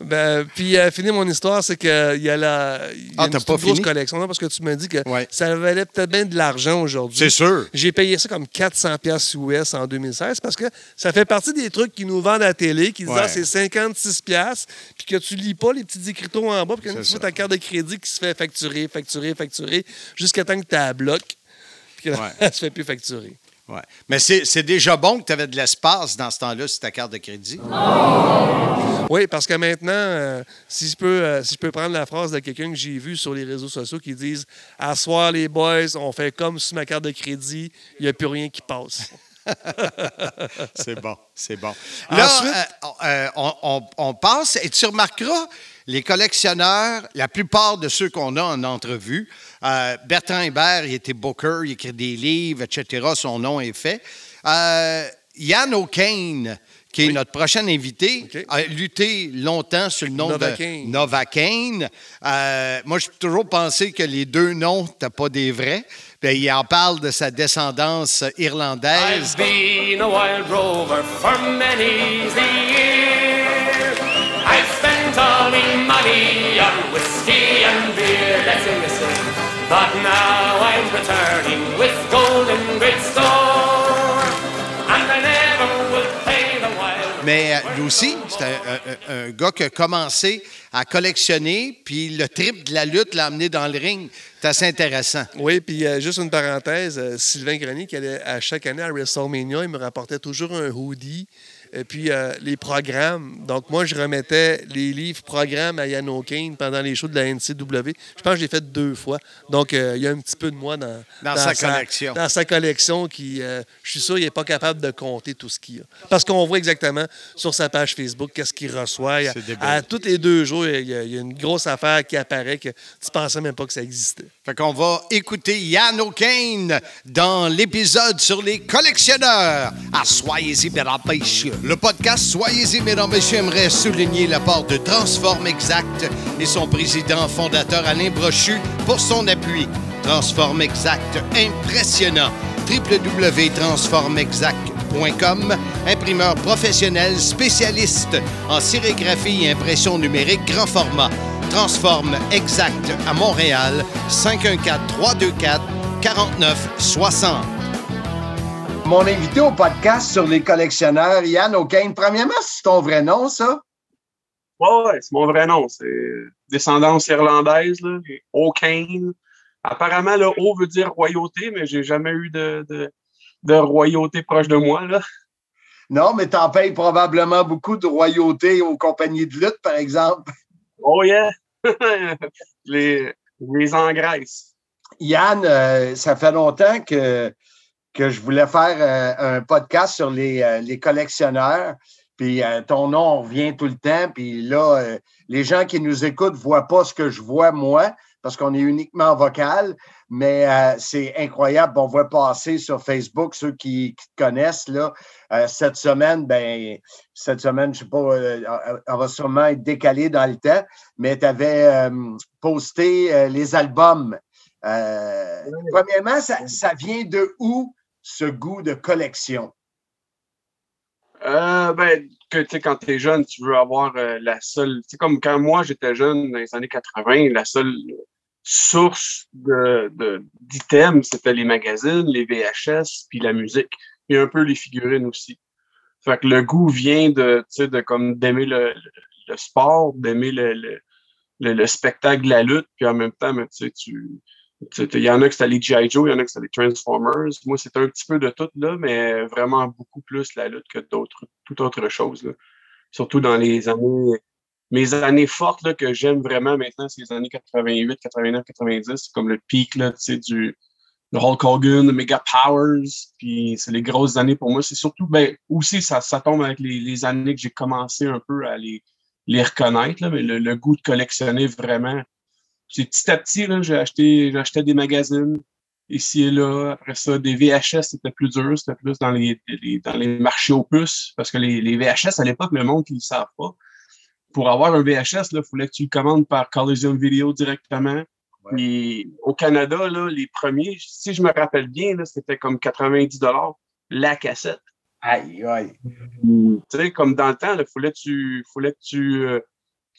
Ben, puis, euh, finir mon histoire, c'est qu'il y a, la, il y a Ah, une pas grosse fini? collection. Non, parce que tu m'as dit que Ouais. ça valait peut-être bien de l'argent aujourd'hui. C'est sûr. J'ai payé ça comme 400 pièces US en 2016 parce que ça fait partie des trucs qui nous vendent à la télé, qui disent Ouais. ah, c'est 56 pièces, puis que tu lis pas les petits écriteaux en bas, puis que C'est tu vois ta carte de crédit qui se fait facturer, facturer, facturer, jusqu'à temps que tu à bloc, puis que Ouais. se fait plus facturer. Ouais. Mais c'est déjà bon que tu avais de l'espace dans ce temps-là sur ta carte de crédit? Oui, parce que maintenant, euh, si, je peux, euh, si je peux prendre la phrase de quelqu'un que j'ai vu sur les réseaux sociaux qui disent Asseoir les boys, on fait comme sur ma carte de crédit, il n'y a plus rien qui passe. C'est bon, c'est bon. Là, Ensuite- euh, euh, on, on- on passe, et tu remarqueras, les collectionneurs, la plupart de ceux qu'on a en entrevue, euh, Bertrand Hébert, il était booker, il écrit des livres, etc., son nom est fait. Euh, Yann O'Kane, qui est notre prochain invité, a lutté longtemps sur le nom de Novocaine. Euh, moi, j'ai toujours pensé que les deux noms n'étaient pas des vrais. Puis, il en parle de sa descendance irlandaise. I've been a wild rover for many's the But now I'm returning with gold in great store. And I never will pay the wild Mais euh, lui aussi, c'est un, un- un gars qui a commencé à collectionner, puis le trip de la lutte l'a amené dans le ring. C'est assez intéressant. Oui, puis euh, juste une parenthèse, euh, Sylvain Grenier, qui allait à chaque année à WrestleMania, il me rapportait toujours un hoodie. Et puis euh, les programmes. Donc, moi, je remettais les livres programmes à Yann O'Kane pendant les shows de la NCW. Je pense que je l'ai fait deux fois. Donc, euh, il y a un petit peu de moi dans, Dans sa collection. Dans sa collection qui, euh, je suis sûr, il n'est pas capable de compter tout ce qu'il y a. Parce qu'on voit exactement sur sa page Facebook qu'est-ce qu'il reçoit. A- à tous les deux jours, il y, a, il y a une grosse affaire qui apparaît que tu pensais même pas que ça existait. Fait qu'on va écouter Yann O'Kane dans l'épisode sur les collectionneurs à Soyez-y, messieurs. Le podcast Soyez-y, mesdames, messieurs aimerait souligner l'apport de Transform Exact et son président fondateur Alain Brochu pour son appui. Transform Exact, impressionnant. www.transformexact.com, imprimeur professionnel spécialiste en sérigraphie et impression numérique grand format. Transforme Exact à Montréal, 514-324-4960. Mon invité au podcast sur les collectionneurs, Yann O'Kane. Premièrement, c'est ton vrai nom, ça? Ouais, ouais, c'est mon vrai nom. C'est descendance irlandaise, là, O'Kane. Apparemment, le O veut dire royauté, mais j'ai jamais eu de, de, de royauté proche de moi. Là. Non, mais t'en payes probablement beaucoup de royauté aux compagnies de lutte, par exemple. Oh yeah! les, les engraisses. Yann, euh, ça fait longtemps que, que je voulais faire euh, un podcast sur les, euh, les collectionneurs. Puis euh, ton nom revient tout le temps. Puis là, les gens qui nous écoutent ne voient pas ce que je vois moi, parce qu'on est uniquement vocal. Mais c'est incroyable. On voit passer sur Facebook ceux qui, qui te connaissent. Là, cette semaine, ben, cette semaine, je ne sais pas, elle va sûrement être décalée dans le temps, mais tu avais posté les albums. Euh, Premièrement, ça, ça vient de où? Ce goût de collection? Euh, ben, que, tu sais, quand tu es jeune, tu veux avoir euh, la seule. C'est comme quand moi j'étais jeune dans les années 80, la seule source de, d'items, c'était les magazines, les VHS, puis la musique, et un peu les figurines aussi. Fait que le goût vient de, de comme d'aimer le, le, sport, d'aimer le, le, le, le spectacle la lutte, puis en même temps, mais, sais, tu. Il y en a que c'était les G.I. Joe, il y en a que c'était les Transformers. Moi, c'était un petit peu de tout, là, mais vraiment beaucoup plus la lutte que d'autres, toute autre chose. Là. Surtout dans les années. Mes années fortes là, que j'aime vraiment maintenant, c'est les années 88, 89, 90. C'est comme le pic là, du Hulk Hogan, le Mega Powers. Puis c'est les grosses années pour moi. C'est surtout, ben, aussi, ça, ça tombe avec les, années que j'ai commencé un peu à les, reconnaître, là, mais le goût de collectionner vraiment petit à petit, là, j'ai acheté, j'achetais des magazines ici et là. Après ça, des VHS, c'était plus dur, c'était plus dans les, les, dans les marchés aux puces, parce que les, les VHS, à l'époque, le monde qui ne le savent pas. Pour avoir un VHS, il fallait que tu le commandes par Coliseum Video directement. Ouais. Et au Canada, là, les premiers, si je me rappelle bien, là, c'était comme 90 la cassette. Aïe, aïe. Tu sais, comme dans le temps, il fallait que tu, fallait que tu euh,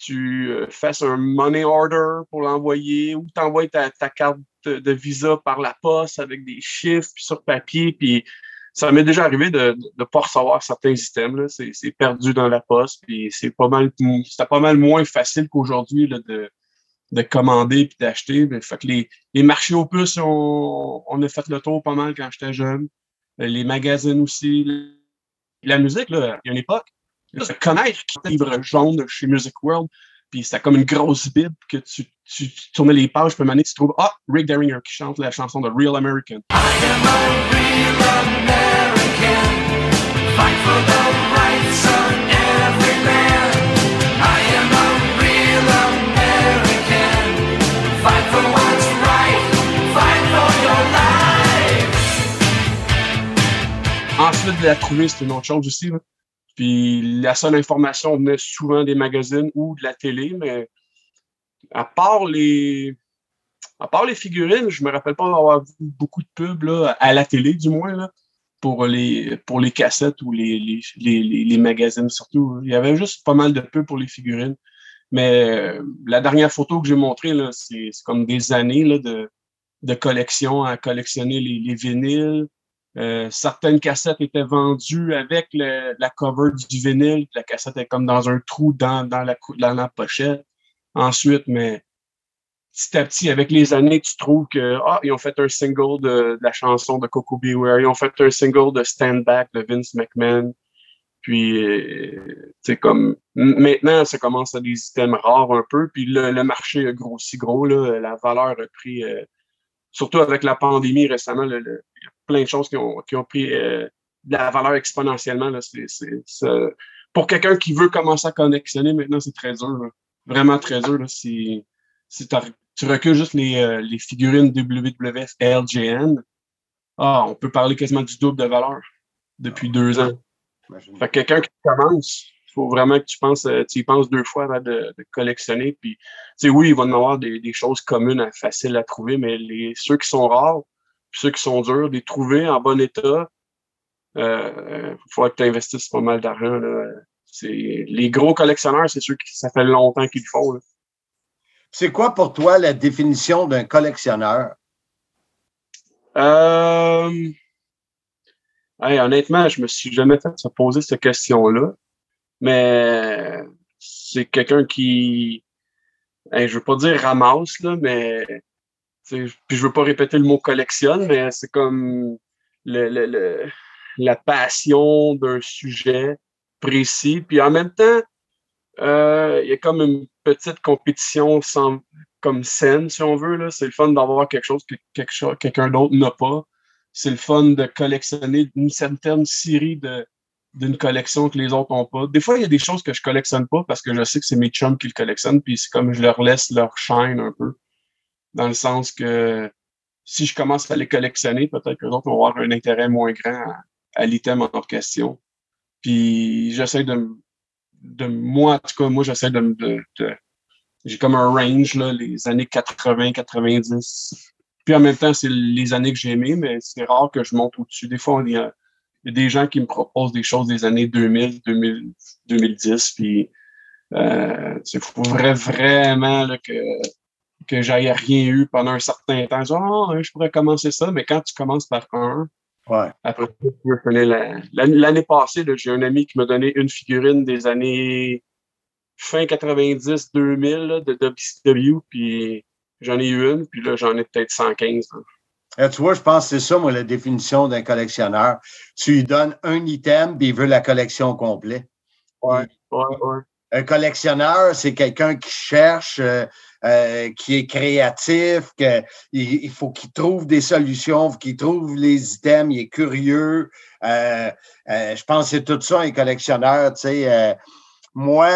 tu euh, fasses un money order pour l'envoyer ou t'envoies ta, ta carte de, visa par la poste avec des chiffres sur papier. Puis ça m'est déjà arrivé de ne pas recevoir certains items. C'est perdu dans la poste. Puis c'est pas mal c'était pas mal moins facile qu'aujourd'hui de, de commander puis d'acheter. Fait que les, les marchés aux puces, on, on a fait le tour pas mal quand j'étais jeune. Les magazines aussi. La musique, là, il y a une époque, se connaître qui livre jaune chez Music World. Puis c'était comme une grosse bible que tu, tu, tu tournais les pages, puis à tu trouves Ah, Rick Derringer qui chante la chanson de Real American. I am a real American, fight for the rights of every man. I am a real American, fight for what's right, fight for your life. Ensuite de la trouver, c'est une autre chose aussi. Là. Puis la seule information venait souvent des magazines ou de la télé, mais à part les, à part les figurines, je me rappelle pas d'avoir vu beaucoup de pubs là, à la télé, du moins, là, pour, les, pour les cassettes ou les, les, les, magazines surtout. Il y avait juste pas mal de pubs pour les figurines. Mais euh, la dernière photo que j'ai montrée, c'est comme des années de, de collection à collectionner les vinyles, euh, certaines cassettes étaient vendues avec la cover du vinyle. La cassette est comme dans un trou dans, la, pochette. Ensuite, mais petit à petit, avec les années, tu trouves que ah, ils ont fait un single de, de la chanson de Coco Beware, ils ont fait un single de Stand Back de Vince McMahon. Puis, c'est comme maintenant, ça commence à des items rares un peu. Puis le, marché a grossi gros, là, la valeur a pris, euh, surtout avec la pandémie récemment, plein de choses qui ont, qui ont pris euh, de la valeur exponentiellement. Là. C est, c est, pour quelqu'un qui veut commencer à collectionner, maintenant, c'est très dur. Là. Vraiment très dur. Là. Si, si tu recules juste les, euh, les figurines WWF LGN, ah, on peut parler quasiment du double de valeur depuis ah, deux ans. Fait que quelqu'un qui commence, il faut vraiment que tu penses, tu y penses deux fois avant de, de collectionner. Puis, oui, il va y avoir des, des choses communes, à, faciles à trouver, mais les, ceux qui sont rares, puis ceux qui sont durs, les trouver en bon état, il euh, faut que tu investisses pas mal d'argent. Les gros collectionneurs, c'est ceux qui ça fait longtemps qu'ils le font. C'est quoi pour toi la définition d'un collectionneur? Euh, Hey, honnêtement, je me suis jamais fait se poser cette question-là. Mais c'est quelqu'un qui. Hey, je veux pas dire ramasse, là, mais. Puis je veux pas répéter le mot collectionne, mais c'est comme la passion d'un sujet précis. Puis en même temps, euh, il y a comme une petite compétition sans, comme saine, si on veut. C'est le fun d'avoir quelque chose que quelqu'un d'autre n'a pas. C'est le fun de collectionner une certaine série d'une collection que les autres n'ont pas. Des fois, il y a des choses que je collectionne pas parce que je sais que c'est mes chums qui le collectionnent, puis c'est comme je leur laisse leur shine un peu. Dans le sens que si je commence à les collectionner, peut-être que les autres vont avoir un intérêt moins grand à, à l'item en question. Puis j'essaie de, de moi, en tout cas, moi, j'essaie de, de, de- j'ai comme un range, là, les années 80, 90. Puis en même temps, c'est les années que j'ai aimées, mais c'est rare que je monte au-dessus. Des fois, il y a, il y a des gens qui me proposent des choses des années 2000, 2000 2010, puis euh, il faudrait vraiment là, que, que j'aille rien eu pendant un certain temps. Je dis, Ah, je pourrais commencer ça, mais quand tu commences par un, Ouais. après finir la- l'année passée, j'ai un ami qui m'a donné une figurine des années fin 90, 2000 là, de WCW, puis j'en ai eu une, puis là, j'en ai peut-être 115. là. Euh, tu vois, je pense que c'est ça, moi, la définition d'un collectionneur. Tu lui donnes un item, puis il veut la collection complète. Ouais, ouais, ouais. Un collectionneur, c'est quelqu'un qui cherche, euh, euh, qui est créatif, que, il, il faut qu'il trouve des solutions, qu'il trouve les items, il est curieux. Euh, euh, je pense que tout ça, un collectionneur. Tu sais, moi,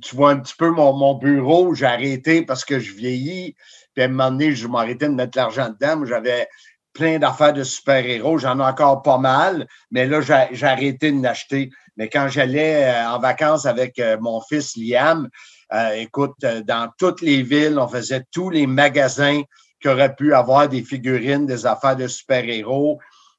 tu vois un petit peu mon, mon bureau, j'ai arrêté parce que je vieillis. Puis à un moment donné, je m'arrêtais de mettre l'argent dedans. J'avais plein d'affaires de super-héros. J'en ai encore pas mal, mais là, j'ai arrêté de l'acheter. Mais quand j'allais en vacances avec mon fils Liam, euh, écoute, euh, dans toutes les villes, on faisait tous les magasins qui auraient pu avoir des figurines, des affaires de super-héros.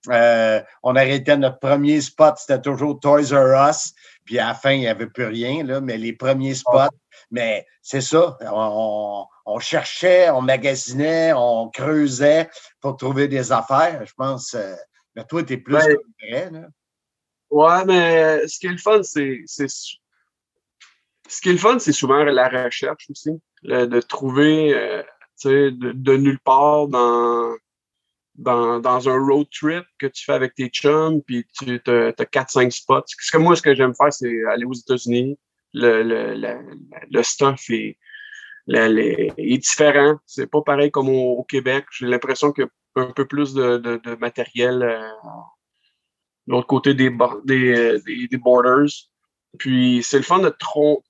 Euh, on arrêtait notre premier spot, c'était toujours Toys R Us. Puis à la fin, il n'y avait plus rien, là, mais les premiers spots, mais c'est ça. On, on cherchait, on magasinait, on creusait pour trouver des affaires. Je pense. euh, mais toi, tu es plus Ouais. vrai, là. Ouais, mais ce qui est le fun, c'est. Ce qui est le fun, c'est souvent la recherche aussi. de trouver, euh, de, de nulle part dans, dans, dans un road trip que tu fais avec tes chums, puis tu as 4-5 spots. Ce que moi, ce que j'aime faire, c'est aller aux États-Unis. Le, le, le, le stuff est, est différent. C'est pas pareil comme au, Québec. J'ai l'impression qu'il y a un peu plus de, de, de matériel euh, de l'autre côté des, euh, des, des borders. Puis c'est le fun de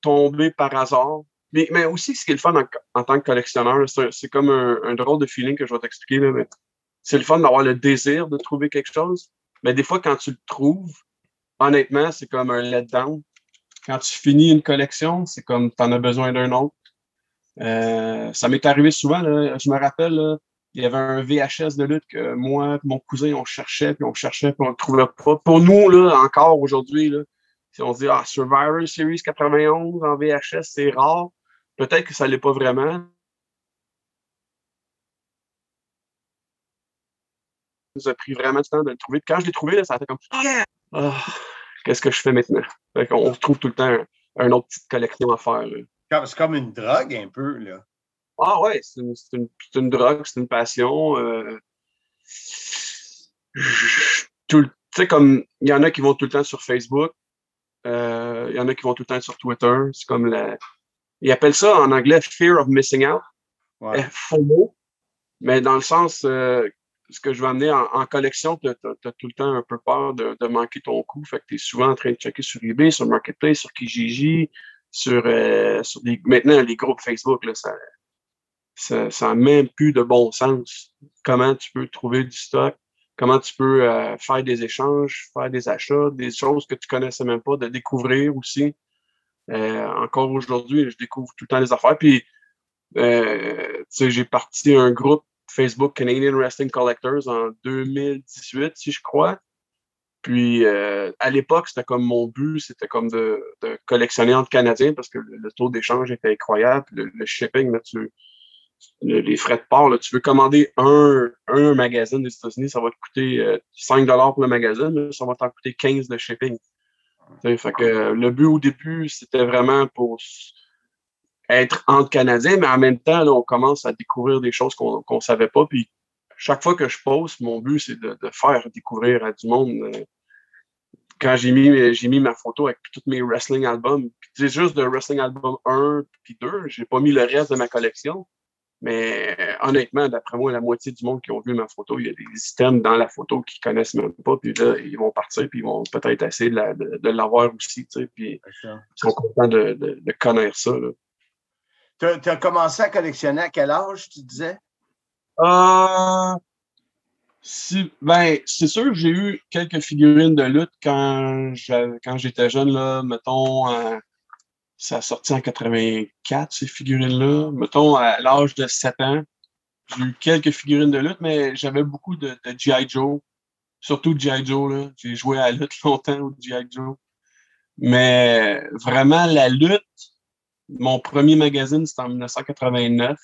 tomber par hasard. Mais, mais aussi, ce qui est le fun en, tant que collectionneur, c'est comme un, drôle de feeling que je vais t'expliquer. C'est le fun d'avoir le désir de trouver quelque chose. Mais des fois, quand tu le trouves, honnêtement, c'est comme un letdown. Quand tu finis une collection, c'est comme tu en as besoin d'un autre. Euh, ça m'est arrivé souvent. Là, je me rappelle, là, il y avait un VHS de lutte que moi et mon cousin, on cherchait, puis on cherchait, puis on ne trouvait pas. Pour nous, là, encore aujourd'hui, si on se dit ah, Survivor Series 91 en VHS, c'est rare, peut-être que ça ne l'est pas vraiment. Ça nous a pris vraiment du temps de le trouver. Puis quand je l'ai trouvé, là, ça a été comme yeah! Ah, Qu'est-ce que je fais maintenant? Fait qu'on retrouve tout le temps un, un autre petite collection à faire. C'est comme une drogue, un peu, là. Ah ouais, c'est une, une- une drogue, c'est une passion. euh, tout sais, comme il y en a qui vont tout le temps sur Facebook, il y en a qui vont tout le temps sur Twitter. C'est comme la. Ils appellent ça en anglais fear of missing out, Ouais. FOMO. Mais dans le sens, euh, ce que je veux amener en, en collection, tu as, tout le temps un peu peur de, de manquer ton coup. Fait que tu es souvent en train de checker sur eBay, sur Marketplace, sur Kijiji, sur, euh, sur des, maintenant les groupes Facebook, là, ça, ça, ça a même plus de bon sens. Comment tu peux trouver du stock, comment tu peux euh, faire des échanges, faire des achats, des choses que tu connaissais même pas, de découvrir aussi. Euh, encore aujourd'hui, je découvre tout le temps des affaires. Puis, euh, j'ai parti un groupe Facebook Canadian Wrestling Collectors en 2018, si je crois. Puis, euh, à l'époque, c'était comme mon but, c'était comme de, collectionner entre Canadiens parce que le, taux d'échange était incroyable. Le, le shipping, là, tu, le- les frais de port, là, tu veux commander un, un magazine des États-Unis, ça va te coûter euh, 5 pour le magazine, ça va t'en coûter 15 de shipping. Euh, le but au début, c'était vraiment pour être entre Canadiens, mais en même temps, on commence à découvrir des choses qu'on ne savait pas. Puis chaque fois que je poste, mon but, c'est de, faire découvrir à du monde. euh, quand j'ai mis, mis ma photo avec tous mes wrestling albums, c'est juste de wrestling album 1 puis 2, j'ai pas mis le reste de ma collection. Mais euh, honnêtement, d'après moi, la moitié du monde qui ont vu ma photo, il y a des items dans la photo qu'ils connaissent même pas. Puis là, ils vont partir, puis ils vont peut-être essayer de, la- de- de l'avoir aussi. Tu sais, puis ils sont contents de, de- de connaître ça. Là. Tu as commencé à collectionner à quel âge, tu disais? Euh, si, ben, c'est sûr que j'ai eu quelques figurines de lutte quand j'avais- quand j'étais jeune, là, mettons, euh, ça a sorti en 84, ces figurines-là. Mettons, à l'âge de 7 ans, j'ai eu quelques figurines de lutte, mais j'avais beaucoup de, G.I. Joe, surtout G.I. Joe, là. J'ai joué à la lutte longtemps au G.I. Joe. Mais vraiment, la lutte, mon premier magazine, c'était en 1989.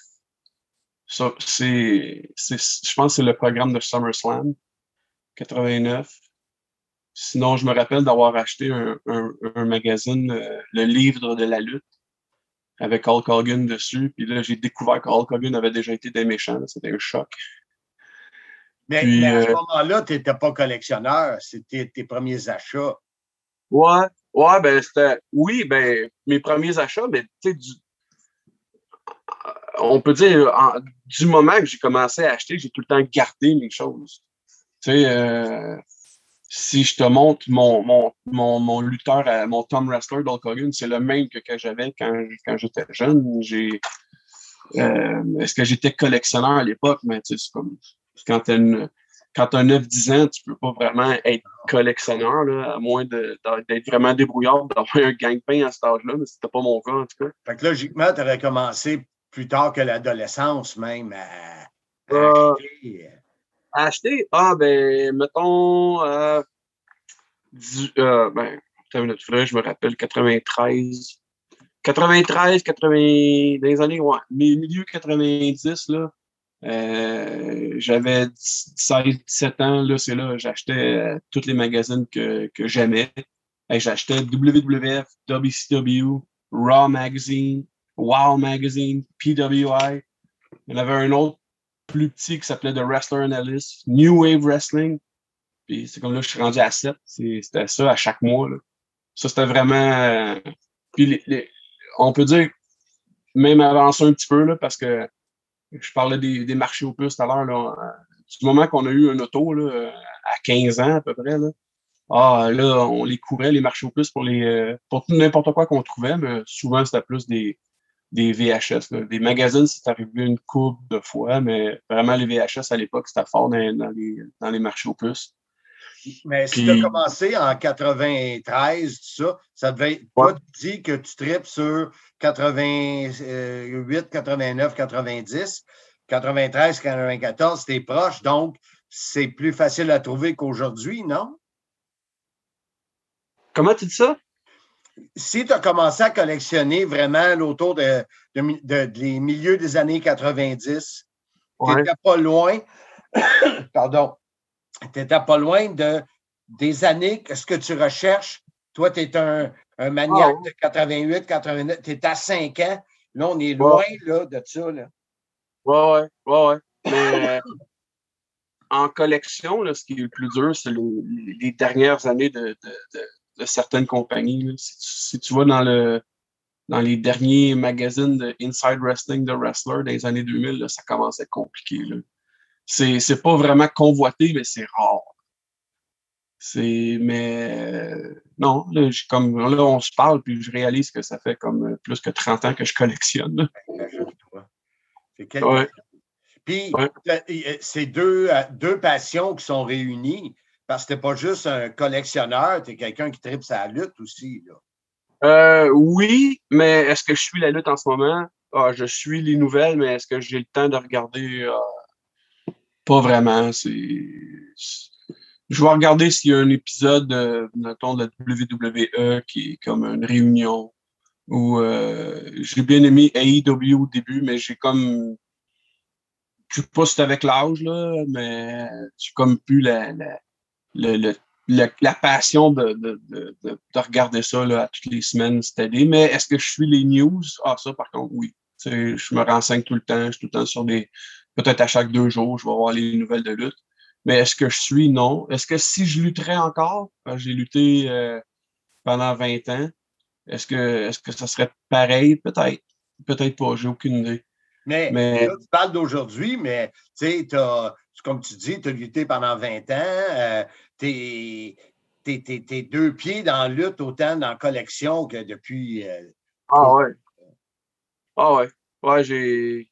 Ça, c'est, c'est, je pense que c'est le programme de SummerSlam 89. Sinon, je me rappelle d'avoir acheté un, un, un magazine, euh, le livre de la lutte, avec Hulk Hogan dessus. Puis là, j'ai découvert que Hulk Hogan avait déjà été des méchants. C'était un choc. Mais, Puis, mais à ce euh, moment-là, tu n'étais pas collectionneur. C'était tes premiers achats. Ouais, ouais, ben c'était. Oui, ben, mes premiers achats, mais tu sais, du... on peut dire, en- du moment que j'ai commencé à acheter, j'ai tout le temps gardé mes choses. Tu sais, euh, si je te montre mon, mon, mon, mon lutteur, à- mon Tom Wrestler d'Hulk Hogan, c'est le même que, que j'avais quand, quand j'étais jeune. J'ai. euh, Est-ce que j'étais collectionneur à l'époque? Mais tu sais, c'est comme. Quand tu as as 9-10 ans, tu peux pas vraiment être collectionneur, là, à moins d'être vraiment débrouillard, d'avoir un gang-pain à cet âge-là, mais c'était pas mon cas, en tout cas. Fait que logiquement, tu aurais commencé plus tard que l'adolescence même à, à Euh, acheter. Acheter, ah, ben, mettons, euh, du- euh, ben, minute, je me rappelle, 93, 93, 80, dans années, ouais, mi- milieu 90, là, euh, j'avais 16, 17 ans, là, c'est là, j'achetais euh, tous les magazines que, que j'aimais. Et J'achetais WWF, WCW, Raw Magazine, Wow Magazine, PWI. Il y en avait un autre plus petit qui s'appelait The Wrestler Analyst, New Wave Wrestling. Puis c'est comme là, je suis rendu à 7. C'est- C'était ça à chaque mois. Là. Ça, c'était vraiment. euh, Puis on peut dire, même avancer un petit peu, là, parce que je parlais des, marchés aux puces tout à l'heure. euh, Du moment qu'on a eu un auto là, euh, à 15 ans à peu près, là, ah, là, on les courait, les marchés aux puces, pour, les, pour n'importe quoi qu'on trouvait, mais souvent, c'était plus des, des VHS. là. Des magazines, c'est arrivé une couple de fois, mais vraiment, les VHS à l'époque, c'était fort dans, dans les, dans les marchés aux puces. Mais si tu as commencé en 93, tout ça, ça devait être. Toi, tu dis que tu tripes sur 88, 89, 90, 93, 94, t'es proche, donc c'est plus facile à trouver qu'aujourd'hui, non? Comment tu dis ça? Si tu as commencé à collectionner vraiment autour de, de, mi- de- de les milieux des années 90, tu n'étais pas loin, pardon, tu n'étais pas loin de, des années, ce que tu recherches. Toi, tu es un, un maniaque Ah de 88, 89, tu es à 5 ans. Là, on est loin là, de ça. Là. Ouais, ouais. Mais euh, en collection, là, ce qui est le plus dur, c'est les, les dernières années de, de, de, de certaines compagnies. là. Si, tu, si tu vas dans le dans les derniers magazines de Inside Wrestling de Wrestler des années 2000, là, ça commence à être compliqué. C'est, c'est pas vraiment convoité, mais c'est rare. C'est, mais euh, non, là, comme, là, on se parle, puis je réalise que ça fait comme euh, plus que 30 ans que je collectionne. là. C'est quelque Ouais. Puis, Ouais. c'est deux, euh, deux passions qui sont réunies parce que tu pas juste un collectionneur, tu es quelqu'un qui tripe sa lutte aussi. Là. Euh, oui, mais est-ce que je suis la lutte en ce moment? Ah, je suis les nouvelles, mais est-ce que j'ai le temps de regarder? Euh, pas vraiment. Je vais regarder s'il y a un épisode, euh, de WWE qui est comme une réunion. Ou euh, j'ai bien aimé AEW au début, mais j'ai comme je sais avec l'âge, là, mais j'ai comme plus la, la, le- le- le- la passion de, de, de, de, de regarder ça là, à toutes les semaines, c'est-à-dire. Mais est-ce que je suis les news? Ah, ça, par contre, oui. Tu sais, je me renseigne tout le temps. Je suis tout le temps sur des. Peut-être à chaque deux jours, je vais voir les nouvelles de lutte. Mais est-ce que je suis? Non. Est-ce que si je lutterais encore, j'ai lutté euh, pendant 20 ans, est-ce que, est-ce que ça serait pareil? Peut-être. Peut-être pas. J'ai aucune idée. Mais, Mais- là, tu parles d'aujourd'hui, mais tu sais, comme tu dis, tu as lutté pendant 20 ans. euh, t'es, t'es- t'es- t'es deux pieds dans la lutte, autant dans la collection que depuis. euh, Ah ouais. Ah ouais. Ouais, j'ai.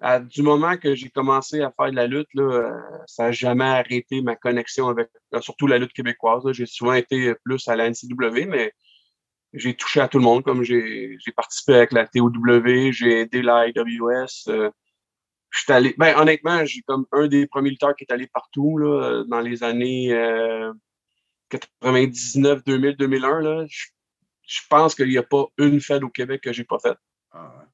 à- du moment que j'ai commencé à faire de la lutte, là, euh, ça n'a jamais arrêté ma connexion avec, euh, surtout la lutte québécoise. J'ai souvent été plus à la NCW, mais j'ai touché à tout le monde. Comme j'ai j'ai participé avec la TOW, j'ai aidé la IWS. euh, je suis allé. Ben, honnêtement, j'ai comme un des premiers lutteurs qui est allé partout là, dans les années euh, 99, 2000, 2001. Là. Je, je pense qu'il n'y a pas une fête au Québec que j'ai pas faite ah ouais.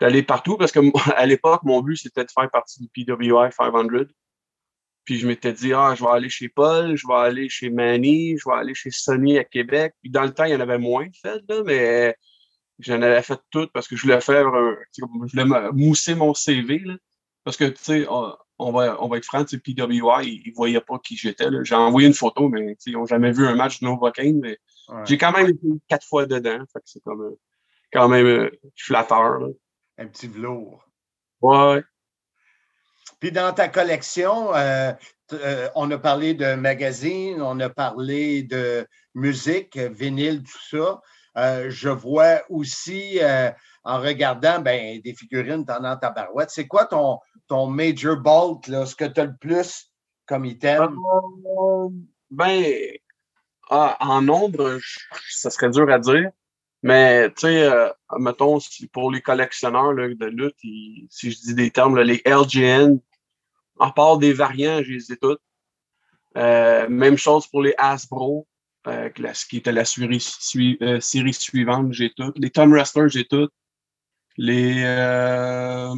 d'aller partout parce que à l'époque, mon but, c'était de faire partie du PWI 500. Puis je m'étais dit, ah, je vais aller chez Paul, je vais aller chez Manny, je vais aller chez Sony à Québec. Puis dans le temps, il y en avait moins de fait, là, mais j'en avais fait toutes parce que je voulais faire, un- comme je voulais mousser mon CV. Là, parce que, tu sais, on, on va, on va être franc, tu sais, PWI, ils ne voyaient pas qui j'étais. J'ai envoyé une photo, mais ils n'ont jamais vu un match de Novocaine, mais Ouais. j'ai quand même été quatre fois dedans. Fait que c'est comme, euh, quand même euh, flatteur. Là. Un petit velours. Ouais. Puis dans ta collection, euh, euh, on a parlé de magazines, on a parlé de musique, euh, vinyle, tout ça. Euh, je vois aussi, euh, en regardant ben, des figurines pendant ta barouette, c'est quoi ton, ton major bolt, là, ce que tu as le plus comme item? Euh, ben, ah, en nombre, ça serait dur à dire. Mais, tu sais, mettons, pour les collectionneurs de lutte, si je dis des termes, les LGN, en part des variants, je les ai toutes. Même chose pour les Hasbro, euh, qui était la série, euh, série suivante, j'ai toutes. Les Tom Wrestler, j'ai toutes. Les, euh,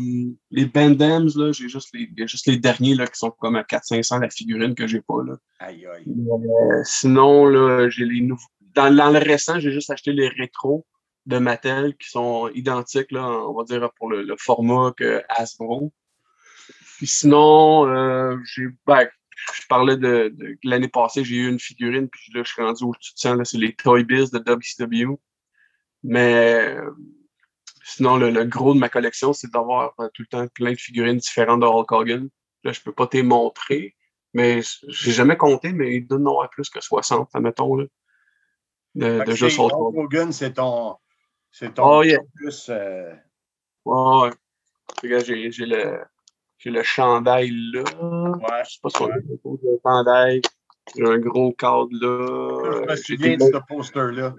les Bandems, là, j'ai juste les, il y a juste les derniers là, qui sont comme à 400-500 la figurine que j'ai pas. Là. Aïe, aïe. Euh, sinon, là, j'ai les nouveaux. Dans, dans le récent, j'ai juste acheté les rétros de Mattel qui sont identiques, là, on va dire, pour le, le format que Hasbro. Puis sinon, euh, j'ai. Ben, je parlais de, de- l'année passée, j'ai eu une figurine, puis là, je suis rendu au-dessus de ça, là, c'est les Toy Biz de WCW. Mais sinon, le, le gros de ma collection, c'est d'avoir euh, tout le temps plein de figurines différentes de Hulk Hogan. Là, je peux pas te les montrer, mais j'ai jamais compté, mais il doit en avoir plus que 60, admettons, là. De, de juste Hulk Hogan. Hogan, c'est ton, c'est ton Oh, yeah. plus. euh, Ouais, ouais. Regarde, j'ai, j'ai le, j'ai le chandail là. Ouais, Je sais pas si on a le chandail. J'ai un gros cadre là. je me J'ai souviens de ce poster-là.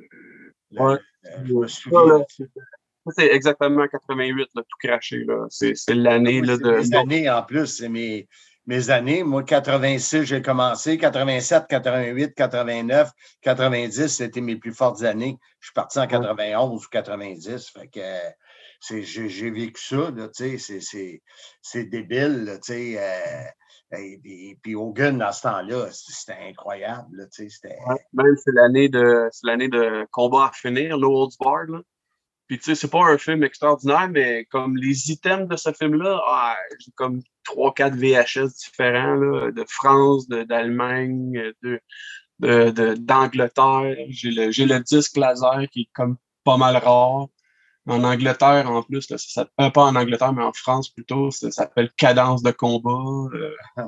Ouais. Euh, je me souviens. là, c'est, exactement 88, là, tout craché. Là. C'est, l'année Oui, là, c'est de. mes années en plus, c'est mes, mes années. Moi, 86, j'ai commencé. 87, 88, 89, 90, c'était mes plus fortes années. Je suis parti en 91 ou 90. Fait que euh, j'ai, vécu ça, c'est, débile, tu sais. euh, et, puis- Hogan, dans ce temps-là, c'était incroyable, même c'est l'année de de combat à finir, Holds Barred. Là. Puis tu sais, c'est pas un film extraordinaire, mais comme les items de ce film-là, ah, j'ai comme trois, quatre VHS différents là, de France, d'Allemagne, de, de, d'Angleterre. J'ai le, j'ai le disque laser qui est comme pas mal rare. En Angleterre, en plus, là, ça, s'appelle- euh, pas en Angleterre, mais en France plutôt, ça s'appelle Cadence de combat. euh,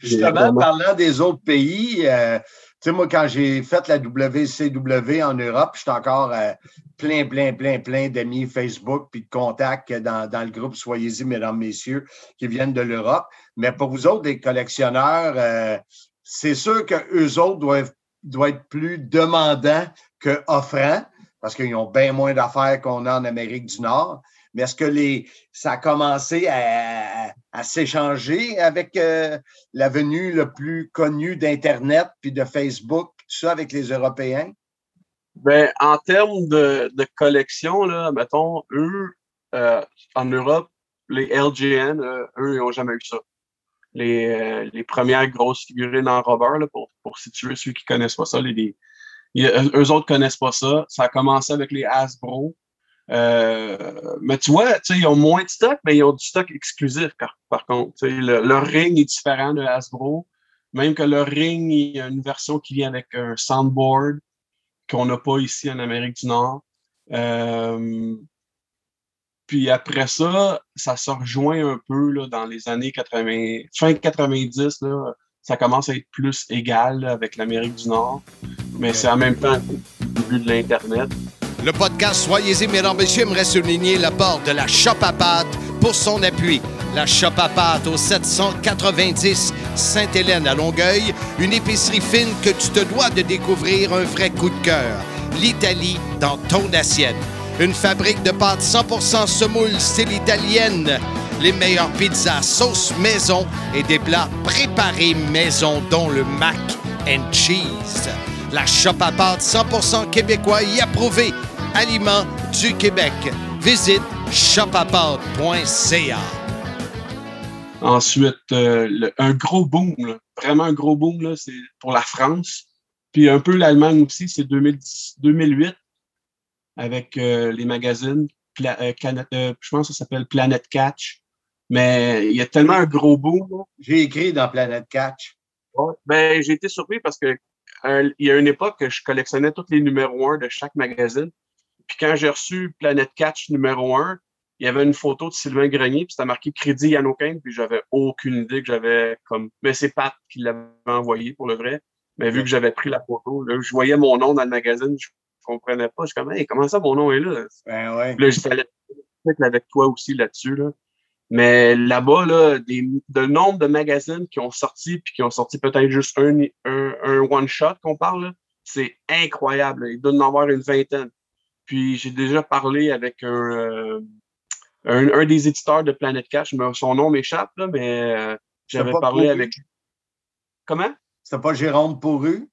Justement, Vraiment. parlant des autres pays, euh, tu sais, moi, quand j'ai fait la WCW en Europe, j'étais encore euh, plein, plein, plein, plein d'amis Facebook puis de contacts dans, dans le groupe Soyez-y, mesdames, messieurs, qui viennent de l'Europe. Mais pour vous autres, les collectionneurs, c'est sûr qu'eux autres doivent, doivent être plus demandants que offrants parce qu'ils ont bien moins d'affaires qu'on a en Amérique du Nord. Mais est-ce que les, ça a commencé à, s'échanger avec euh, la venue le plus connue d'Internet puis de Facebook, ça avec les Européens? Ben, en termes de, collection, là, mettons, eux, euh, en Europe, les LGN, euh, eux, ils n'ont jamais eu ça. Les, les premières grosses figurines en rubber, là, pour, pour situer ceux qui ne connaissent pas ça, les- eux autres connaissent pas ça. Ça a commencé avec les Hasbro. Euh, mais tu vois, ils ont moins de stock, mais ils ont du stock exclusif par, par contre. Le- leur ring est différent de Hasbro. Même que leur ring, il y a une version qui vient avec un soundboard qu'on n'a pas ici en Amérique du Nord. Euh, puis après ça, ça se rejoint un peu là, dans les années 80, fin 90, là, ça commence à être plus égal avec l'Amérique du Nord. Mais c'est en même temps le début de l'Internet. Le podcast Soyez-y, mesdames, messieurs, aimerait souligner l'apport de la Shop à pâte pour son appui. La Shop à pâte au 790 Sainte-Hélène à Longueuil, une épicerie fine que tu te dois de découvrir un vrai coup de cœur. L'Italie dans ton assiette. Une fabrique de pâtes 100% semoule style italienne. Les meilleures pizzas sauce maison et des plats préparés maison dont le mac and cheese. La shop à pâtes 100% québécois y approuvé. Aliments du Québec. Visite shopapâtes.ca. Ensuite, euh, un gros boom, vraiment un gros boom, c'est pour la France. Puis un peu l'Allemagne aussi, c'est 2010 2008 avec euh, les magazines. Pla- euh, euh, je pense que ça s'appelle Planet Catch. Mais il y a tellement un gros boom. J'ai écrit dans Planet Catch. Ouais. Ben, j'ai été surpris parce que il y a une époque que je collectionnais tous les numéros 1 de chaque magazine. Puis quand j'ai reçu Planet Catch numéro 1, il y avait une photo de Sylvain Grenier, puis c'était marqué Crédit Yanokin, puis j'avais aucune idée que j'avais comme. Mais c'est Pat qui l'avait envoyé pour le vrai. Mais vu que j'avais pris la photo, là, je voyais mon nom dans le magazine, je comprenais pas. Je suis comme, hey, comment ça mon nom est là? Ben ouais. Là, j'étais avec toi aussi là-dessus. Là. Mais là-bas, là, des, le nombre de magazines qui ont sorti, puis qui ont sorti peut-être juste un, un, un one-shot qu'on parle, c'est incroyable. Il doit en avoir une vingtaine. Puis j'ai déjà parlé avec un, euh, un, un des éditeurs de Planet Cash, mais son nom m'échappe, là, mais euh, j'avais parlé Pourru? avec Comment? C'était pas Jérôme Pourru?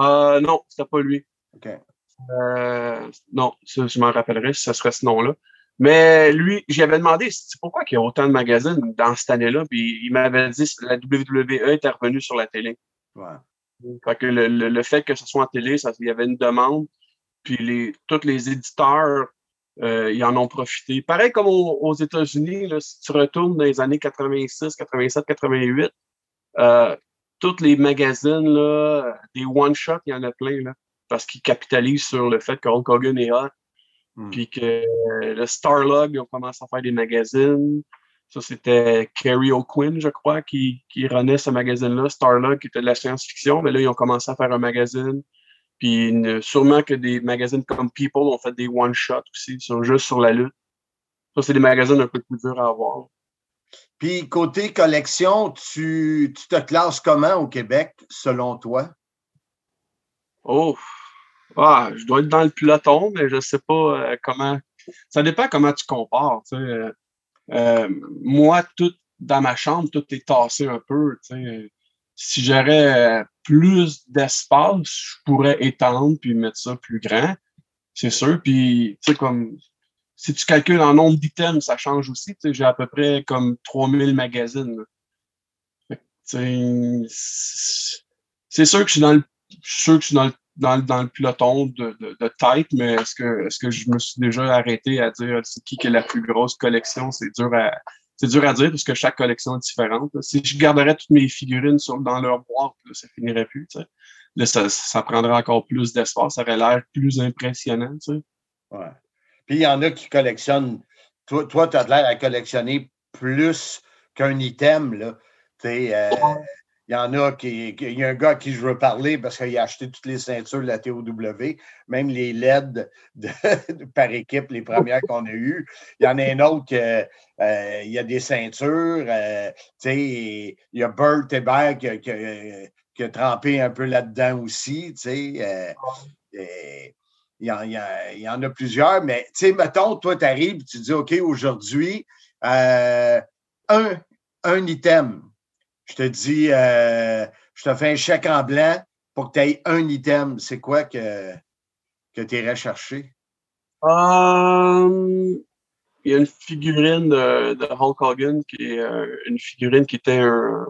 Euh, non, c'était pas lui. OK. Euh, non, ça, je m'en rappellerai si ce serait ce nom-là. Mais lui, j'avais demandé c'est pourquoi il y a autant de magazines dans cette année-là, puis il m'avait dit que la WWE était revenue sur la télé. Ouais. Fait que le, le, le fait que ce soit en télé, ça, il y avait une demande, puis les, tous les éditeurs, euh, ils en ont profité. Pareil comme aux, aux États-Unis, si tu retournes dans les années 86, 87, 88, euh, tous les magazines, là, des one-shots, il y en a plein, là, parce qu'ils capitalisent sur le fait que Hulk Hogan est hot, puis que euh, le Starlog, ils ont commencé à faire des magazines. Ça, c'était Kerry O'Quinn, je crois, qui, qui renaît ce magazine-là, Starlog, qui était de la science-fiction, mais là, ils ont commencé à faire un magazine. Puis une- sûrement que des magazines comme People ont fait des one-shots aussi, sur, juste sur la lutte. Ça, c'est des magazines un peu plus durs à avoir. Puis côté collection, tu, tu te classes comment au Québec, selon toi? Oh! Ah, je dois être dans le peloton, mais je sais pas euh, comment. Ça dépend comment tu compares. Euh, euh, moi, tout dans ma chambre, tout est tassé un peu. Si j'aurais plus d'espace, je pourrais étendre puis mettre ça plus grand. C'est sûr. Puis, comme si tu calcules en nombre d'items, ça change aussi. J'ai à peu près comme 3000 magazines. C'est sûr que je suis dans le, je suis sûr que je suis dans le, dans le, dans le peloton de, de, de tête, mais est-ce que, est-ce que je me suis déjà arrêté à dire c'est qui qui a la plus grosse collection? C'est dur à, c'est dur à dire parce que chaque collection est différente. Si je garderais toutes mes figurines sur, dans leur boîte, là, ça finirait plus. Là, ça, ça prendrait encore plus d'espace. Ça aurait l'air plus impressionnant. Tu sais. Ouais. Puis il y en a qui collectionnent. Toi, toi tu as l'air à collectionner plus qu'un item. Là. Euh, il y en a qui. qui- y a un gars à qui je veux parler parce qu'il a acheté toutes les ceintures de la TOW, même les LED par équipe, les premières qu'on a eues. Il y en a un autre que, euh, il a des ceintures. euh, il y a Bert Hébert qui, a- qui a- qui a trempé un peu là-dedans aussi. Euh, il y, en, y il y en a plusieurs, mais mettons, toi, tu arrives tu dis OK, aujourd'hui, un, un item. Je te dis, euh, je te fais un chèque en blanc pour que tu aies un item. C'est quoi que, que tu irais chercher? Euh, il y a une figurine de, de Hulk Hogan qui est euh, une figurine qui était un,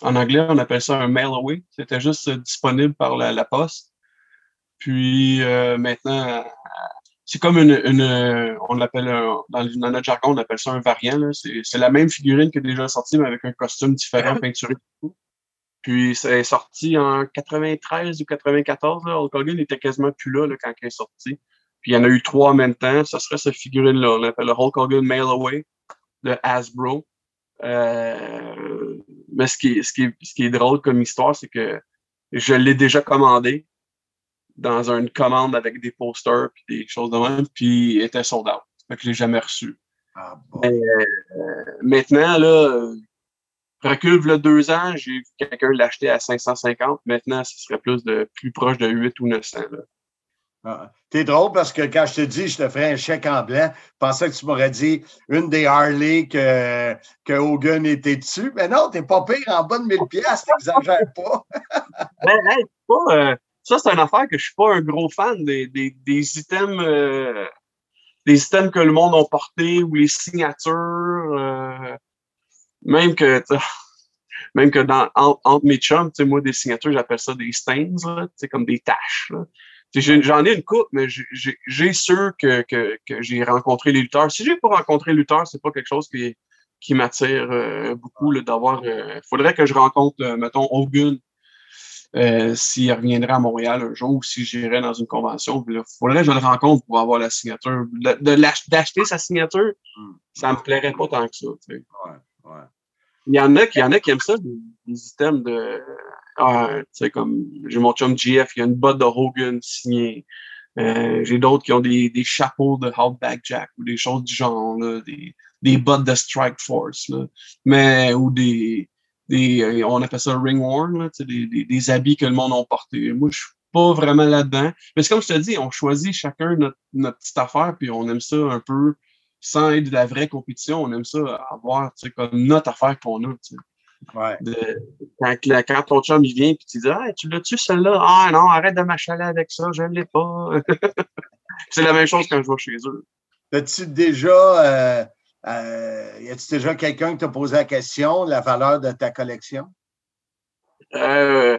en anglais, on appelle ça un mail away. C'était juste disponible par la, la poste. Puis euh, maintenant, c'est comme une, une on l'appelle un- dans, dans notre jargon, on appelle ça un variant. là. C'est c'est la même figurine qui est déjà sortie, mais avec un costume différent, peinturé. Puis c'est sorti en 93 ou 94. Là. Hulk Hogan était quasiment plus là, là, quand il est sorti. Puis il y en a eu trois en même temps. Ça serait cette figurine-là. On l'appelle le Hulk Hogan Mail Away de Hasbro. Euh, mais ce qui, est, ce, qui est, ce qui est drôle comme histoire, c'est que je l'ai déjà commandé dans une commande avec des posters puis des choses de même, puis il était sold out. Fait que je l'ai jamais reçu. Mais, euh, maintenant, là, recule le deux ans, j'ai vu quelqu'un l'acheter à 550. Maintenant, ce serait plus de plus proche de 8 ou 900. Là. Ah, T'es drôle parce que quand je te dis je te ferai un chèque en blanc, je pensais que tu m'aurais dit une des Harley que, que Hogan était dessus. Mais non, t'es pas pire en bas de 1000 pièces, t'exagères pas. Ben, hey, pas, euh, ça, c'est une affaire que je suis pas un gros fan des, des, des items euh, des items que le monde a portés ou les signatures. euh, même que même que dans en- entre mes chums, moi, des signatures, j'appelle ça des stains, là, comme des taches. J'en ai une coupe, mais j'ai- ceux que, que, j'ai rencontré les lutteurs. Si j'ai pas rencontré les lutteurs, c'est pas quelque chose qui, qui m'attire euh, beaucoup d'avoir. Il faudrait que je rencontre, mettons, Hogan euh, s'il reviendrait à Montréal un jour ou si j'irais dans une convention. Il faudrait que je le rencontre pour avoir la signature. D'acheter sa signature, ça me plairait pas tant que ça. tu sais. Il y en a qui, il y en a qui aiment ça, des, des items de. Ah, tu sais, comme j'ai mon chum GF, il y a une botte de Hogan signée. Euh, j'ai d'autres qui ont des, des chapeaux de Outback Jack ou des choses du genre, là, des, des bottes de Strike Force, là. mais ou des, des euh, on appelle ça ring worn, là, des, des, des habits que le monde a portés. Moi, je suis pas vraiment là-dedans. Mais c'est comme je te dis, on choisit chacun notre, notre petite affaire, puis on aime ça un peu sans être de la vraie compétition. On aime ça avoir comme notre affaire qu'on a. De- quand, la- quand ton chum il vient puis tu dis Ah, tu l'as-tu celle-là? Ah non, arrête de m'achaler avec ça, je ne l'ai pas. c'est la même chose quand je vais chez eux. As-tu déjà, euh, euh, y a-tu déjà quelqu'un qui t'a posé la question de la valeur de ta collection? Euh,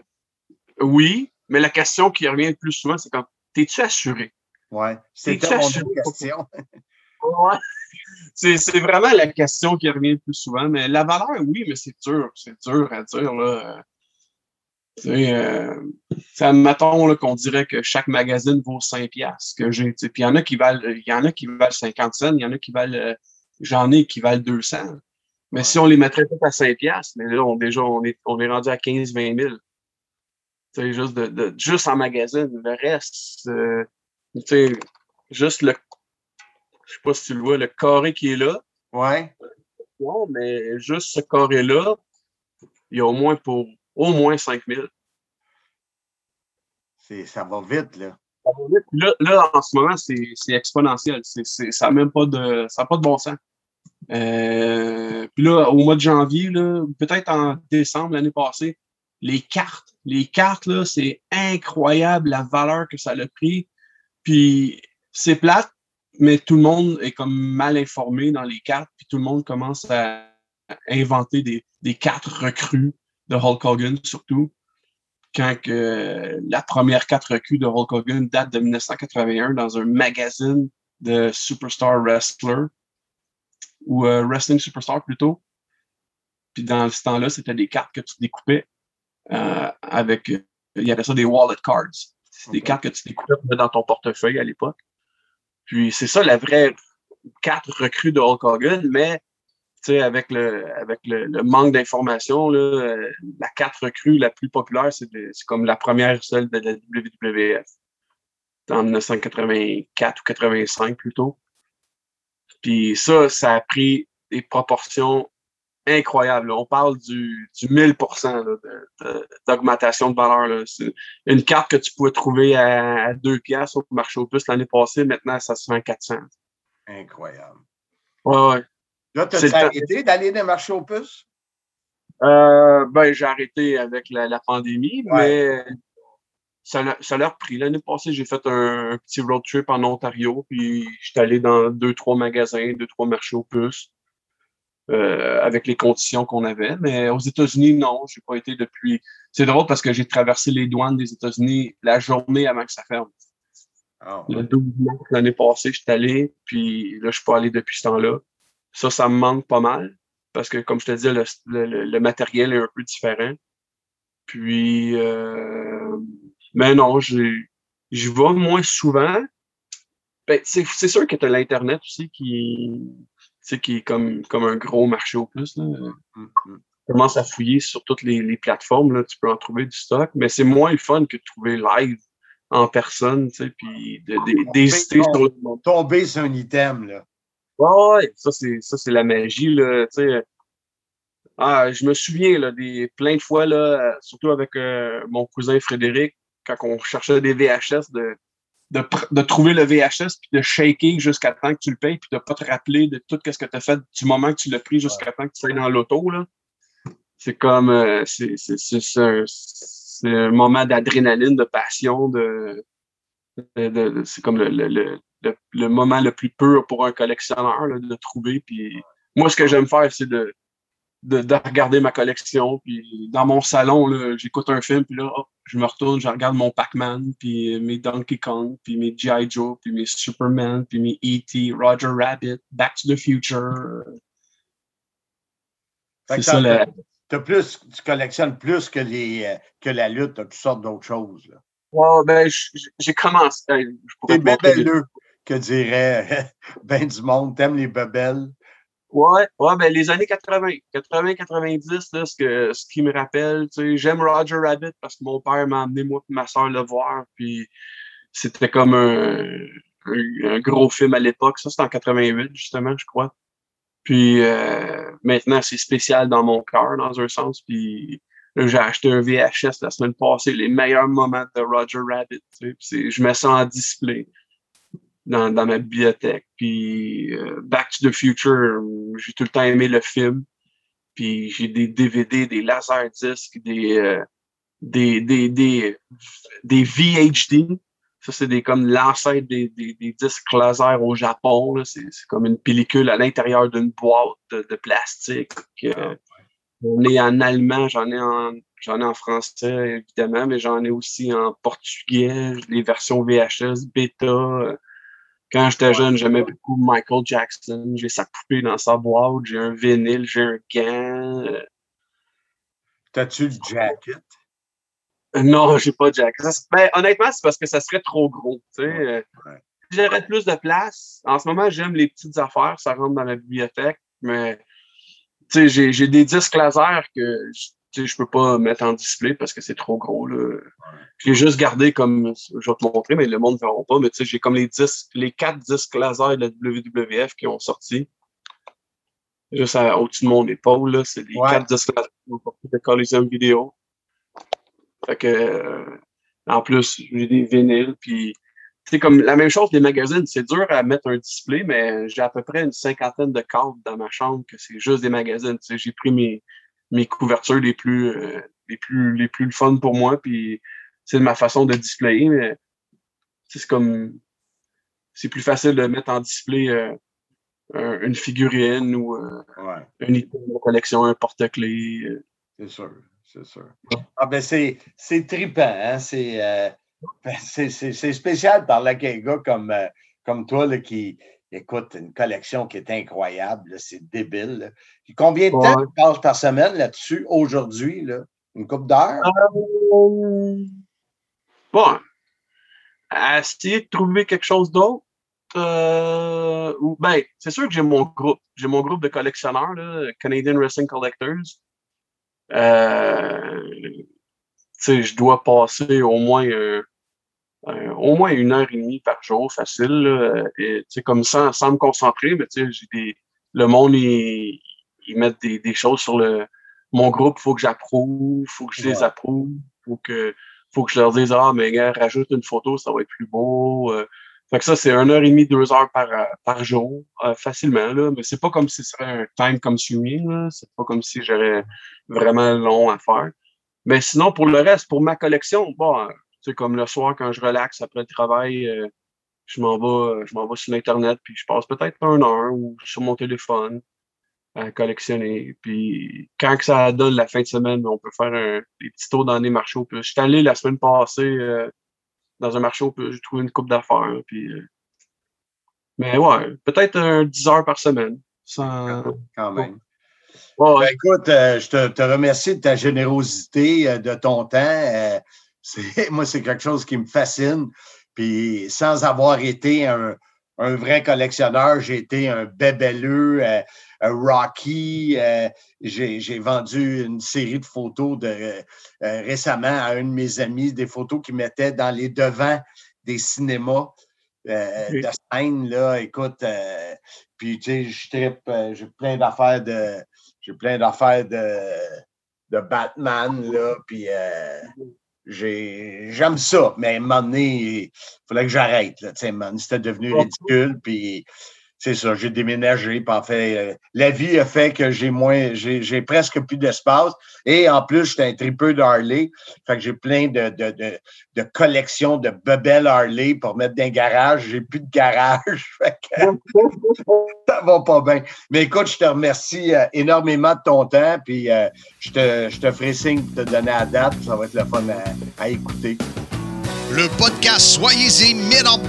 oui, mais la question qui revient le plus souvent, c'est quand t'es-tu assuré? T'es-tu c'était mon autre question. Ouais. C'est, c'est vraiment la question qui revient le plus souvent. Mais la valeur, oui, mais c'est dur. C'est dur à dire. Là. Euh, là, qu'on dirait que chaque magazine vaut 5 piastres que j'ai. Puis il y en a qui valent, il y en a qui valent 50 cents, il y en a qui valent, euh, j'en ai qui valent 200. Mais si on les mettrait tous à 5 piastres, mais là, on, déjà, on est, on est rendu à 15, 20 000. Tu sais, juste, de, de- juste en magazine. Le reste, euh, tu sais, juste le je sais pas si tu le vois, le carré qui est là. Ouais. Non, mais juste ce carré-là, il y a au moins pour au moins 5000. C'est- Ça va vite, là. Là, en ce moment, c'est exponentiel. Ça n'a même pas de, ça a pas de bon sens. Euh, puis là, au mois de janvier, peut-être en décembre l'année passée, les cartes, les cartes, c'est incroyable la valeur que ça a pris. Puis c'est plate, mais tout le monde est comme mal informé dans les cartes, puis tout le monde commence à inventer des, des cartes recrues de Hulk Hogan, surtout quand que la première carte recrue de Hulk Hogan date de 1981 dans un magazine de Superstar Wrestler, ou euh, Wrestling Superstar plutôt. Puis dans ce temps-là, c'était des cartes que tu découpais euh, avec, euh, il y avait ça des wallet cards. C'est des cartes que tu découpais dans ton portefeuille à l'époque. Puis c'est ça la vraie carte recrue de Hulk Hogan, mais sais, avec le, avec le, le manque d'informations, euh, la carte recrue la plus populaire, c'est comme la première celle de la WWF. En 1984 ou 85 plutôt. Puis ça, ça a pris des proportions incroyables. là. On parle du, du 1000% là, de- de- d'augmentation de, valeur. là. C'est une carte que tu pouvais trouver à, à 2 piastres au marché aux puces l'année passée, maintenant, ça se vend à 400. Incroyable. Ouais, ouais. Là, le temps. arrêté d'aller dans le marché aux puces? Euh, ben, j'ai arrêté avec la, la pandémie, mais ça, l'a- ça l'a repris. L'année passée, j'ai fait un, un petit road trip en Ontario, puis j'étais allé dans deux, trois magasins, deux, trois marchés au plus, euh, avec les conditions qu'on avait. Mais aux États-Unis, non, j'ai pas été depuis. C'est drôle parce que j'ai traversé les douanes des États-Unis la journée avant que ça ferme. Ah, Le 12 mars l'année passée, je suis allé, puis là, je suis pas allé depuis ce temps-là. Ça, ça me manque pas mal, parce que, comme je te disais, le, le- matériel est un peu différent. Puis, euh, mais non, j'y vais moins souvent. Ben, c'est sûr que tu as l'Internet aussi qui, qui est comme, comme un gros marché au plus. Là. Tu commences à fouiller sur toutes les, les plateformes, là, tu peux en trouver du stock, mais c'est moins le fun que de trouver live en personne, tu sais, puis de- de- d'hésiter sur le Tomber sur un item, là. Ouais, ça c'est ça c'est la magie là, tu sais. Ah, je me souviens là des plein de fois là, surtout avec euh, mon cousin Frédéric quand on cherchait des VHS de de, de trouver le VHS puis de shaker jusqu'à temps que tu le payes puis de pas te rappeler de tout ce que tu as fait du moment que tu l'as pris jusqu'à temps que tu sois dans l'auto là. C'est comme euh, c'est c'est c'est un, moment d'adrénaline, de passion, de, de- c'est comme le, le, le, le moment le plus pur pour un collectionneur là, de trouver. Puis moi, ce que j'aime faire, c'est de, de, de regarder ma collection. Puis dans mon salon, j'écoute un film, puis là, je me retourne, je regarde mon Pac-Man, puis mes Donkey Kong, puis mes G.I. Joe, puis mes Superman, puis mes E.T., Roger Rabbit, Back to the Future. C'est ça, la- plus, tu collectionnes plus que, les, euh, que la lutte, t'as toutes sortes d'autres choses. là. Ouais, ben, j'ai commencé. hey, je pourrais T'es bébelleux, que dirait ben du monde. T'aimes les bebelles. Ouais, ouais, ben les années 80, 80-90, là, ce, que, ce qui me rappelle, tu sais, j'aime Roger Rabbit parce que mon père m'a amené moi et ma soeur le voir, puis c'était comme un, un, gros film à l'époque. Ça, c'était en 88, justement, je crois. Puis euh, maintenant, c'est spécial dans mon cœur, dans un sens. Puis j'ai acheté un VHS la semaine passée, les meilleurs moments de Roger Rabbit. Tu sais, je mets ça en display dans, dans ma bibliothèque. Puis euh, Back to the Future, euh, j'ai tout le temps aimé le film. Puis j'ai des DVD, des laserdiscs, des, euh, des, des, des, des VHD. Ça, c'est des comme l'ancêtre des, des, des disques laser au Japon. là. C'est c'est comme une pellicule à l'intérieur d'une boîte de, de plastique. Euh, J'en ai en allemand, j'en ai en, j'en ai en français, évidemment, mais j'en ai aussi en portugais, les versions VHS, bêta. Euh, quand j'étais jeune, j'aimais beaucoup Michael Jackson. J'ai sa poupée dans sa boîte, j'ai un vinyle, j'ai un gant. euh, T'as-tu le jacket? Non, j'ai pas de jacket. Ben, honnêtement, c'est parce que ça serait trop gros. tu sais. Euh, j'aurais plus de place, en ce moment, j'aime les petites affaires, ça rentre dans ma bibliothèque, mais tu sais, j'ai j'ai des disques laser que je- tu sais, je peux pas mettre en display parce que c'est trop gros. là. J'ai juste gardé comme, je vais te montrer, mais le monde ne verra pas, mais tu sais, j'ai comme les disques, les quatre disques laser de la WWF qui ont sorti. Juste à- au-dessus de mon épaule, là, c'est les Ouais. quatre disques laser qui ont sorti de Coliseum Vidéo. Fait que, euh, en plus, j'ai des vinyles, puis c'est comme la même chose des magazines. C'est dur à mettre un display, mais j'ai à peu près une cinquantaine de cadres dans ma chambre que c'est juste des magazines. Tu sais, j'ai pris mes, mes couvertures les plus, euh, les plus, les plus fun pour moi, puis c'est ma façon de displayer, mais c'est comme, c'est plus facile de mettre en display euh, un- une figurine ou euh, Ouais, un item de collection, un porte-clés. euh. c'est sûr, c'est sûr. Ah ben c'est, c'est trippant, hein? C'est, euh, ben, c'est, c'est, c'est spécial de parler avec un gars comme, euh, comme toi là, qui écoute une collection qui est incroyable, c'est débile. là. Puis combien de temps tu passes par semaine là-dessus aujourd'hui? Là? Une coupe d'heures? Euh, Bon, à essayer de trouver quelque chose d'autre. euh, ben, c'est sûr que j'ai mon groupe. J'ai mon groupe de collectionneurs, là, Canadian Wrestling Collectors. Euh, je dois passer au moins euh, au moins une heure et demie par jour, facile. là, et, tu sais, comme ça, sans me concentrer, mais tu sais, j'ai des. Le monde, ils, ils mettent des, des choses sur le. Mon groupe, il faut que j'approuve, il faut que je les approuve, faut que faut que je leur dise Ah, mais gars, rajoute une photo, ça va être plus beau. euh. Fait que ça, c'est une heure et demie, deux heures par, euh, par jour, euh, facilement, là. Mais c'est pas comme si ce serait un time consuming. C'est pas comme si j'aurais vraiment long à faire. Mais sinon, pour le reste, pour ma collection, bon, euh, C'est comme le soir, quand je relaxe après le travail, euh, je m'en vais, je m'en vais sur l'Internet, puis je passe peut-être un heure ou sur mon téléphone à collectionner. Puis quand que ça donne la fin de semaine, on peut faire un, des petits tours dans des marchés. Je suis allé la semaine passée euh, dans un marché j'ai trouvé une coupe d'affaires. Puis, euh, mais ouais, peut-être un 10 heures par semaine. Sans... Quand même. Ouais. Ben, écoute, euh, je te, te remercie de ta générosité, euh, de ton temps. Moi, c'est quelque chose qui me fascine. Puis sans avoir été un, un vrai collectionneur, j'ai été un bébelleux, euh, un Rocky. euh, j'ai vendu une série de photos de, euh, récemment à un de mes amis, des photos qu'il mettait dans les devants des cinémas. euh, de scène, là, écoute, puis tu sais, je trippe, euh, j'ai plein d'affaires de, j'ai plein d'affaires de, de Batman, là, puis j'ai- j'aime ça, mais à un moment donné, il fallait que j'arrête, c'était devenu ridicule, puis c'est ça, j'ai déménagé, puis en fait, euh, la vie a fait que j'ai moins, j'ai j'ai presque plus d'espace, et en plus, j'étais un tripeux d'Harley, fait que j'ai plein de, de, de, de collections de bebelles Harley pour mettre dans un garage, j'ai plus de garage, fait que ça va pas bien. Mais écoute, je te remercie euh, énormément de ton temps, puis euh, je, te, je te ferai signe de te donner la date. Ça va être le fun à, à écouter. Le podcast Soyez-y, mesdames,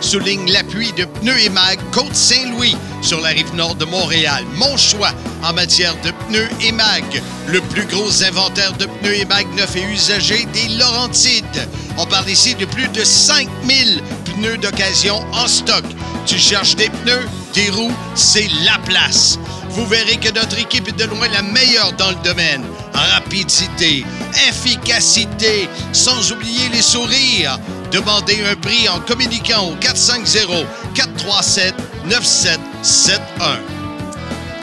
souligne l'appui de Pneus et Mag Côte-Saint-Louis sur la rive nord de Montréal. Mon choix en matière de pneus et mag. Le plus gros inventaire de pneus et mag neufs et usagés des Laurentides. On parle ici de plus de 5000 pneus d'occasion en stock. Tu cherches des pneus, des roues, c'est la place. Vous verrez que notre équipe est de loin la meilleure dans le domaine. Rapidité, efficacité, sans oublier les sourires. Demandez un prix en communiquant au 450-437-9771.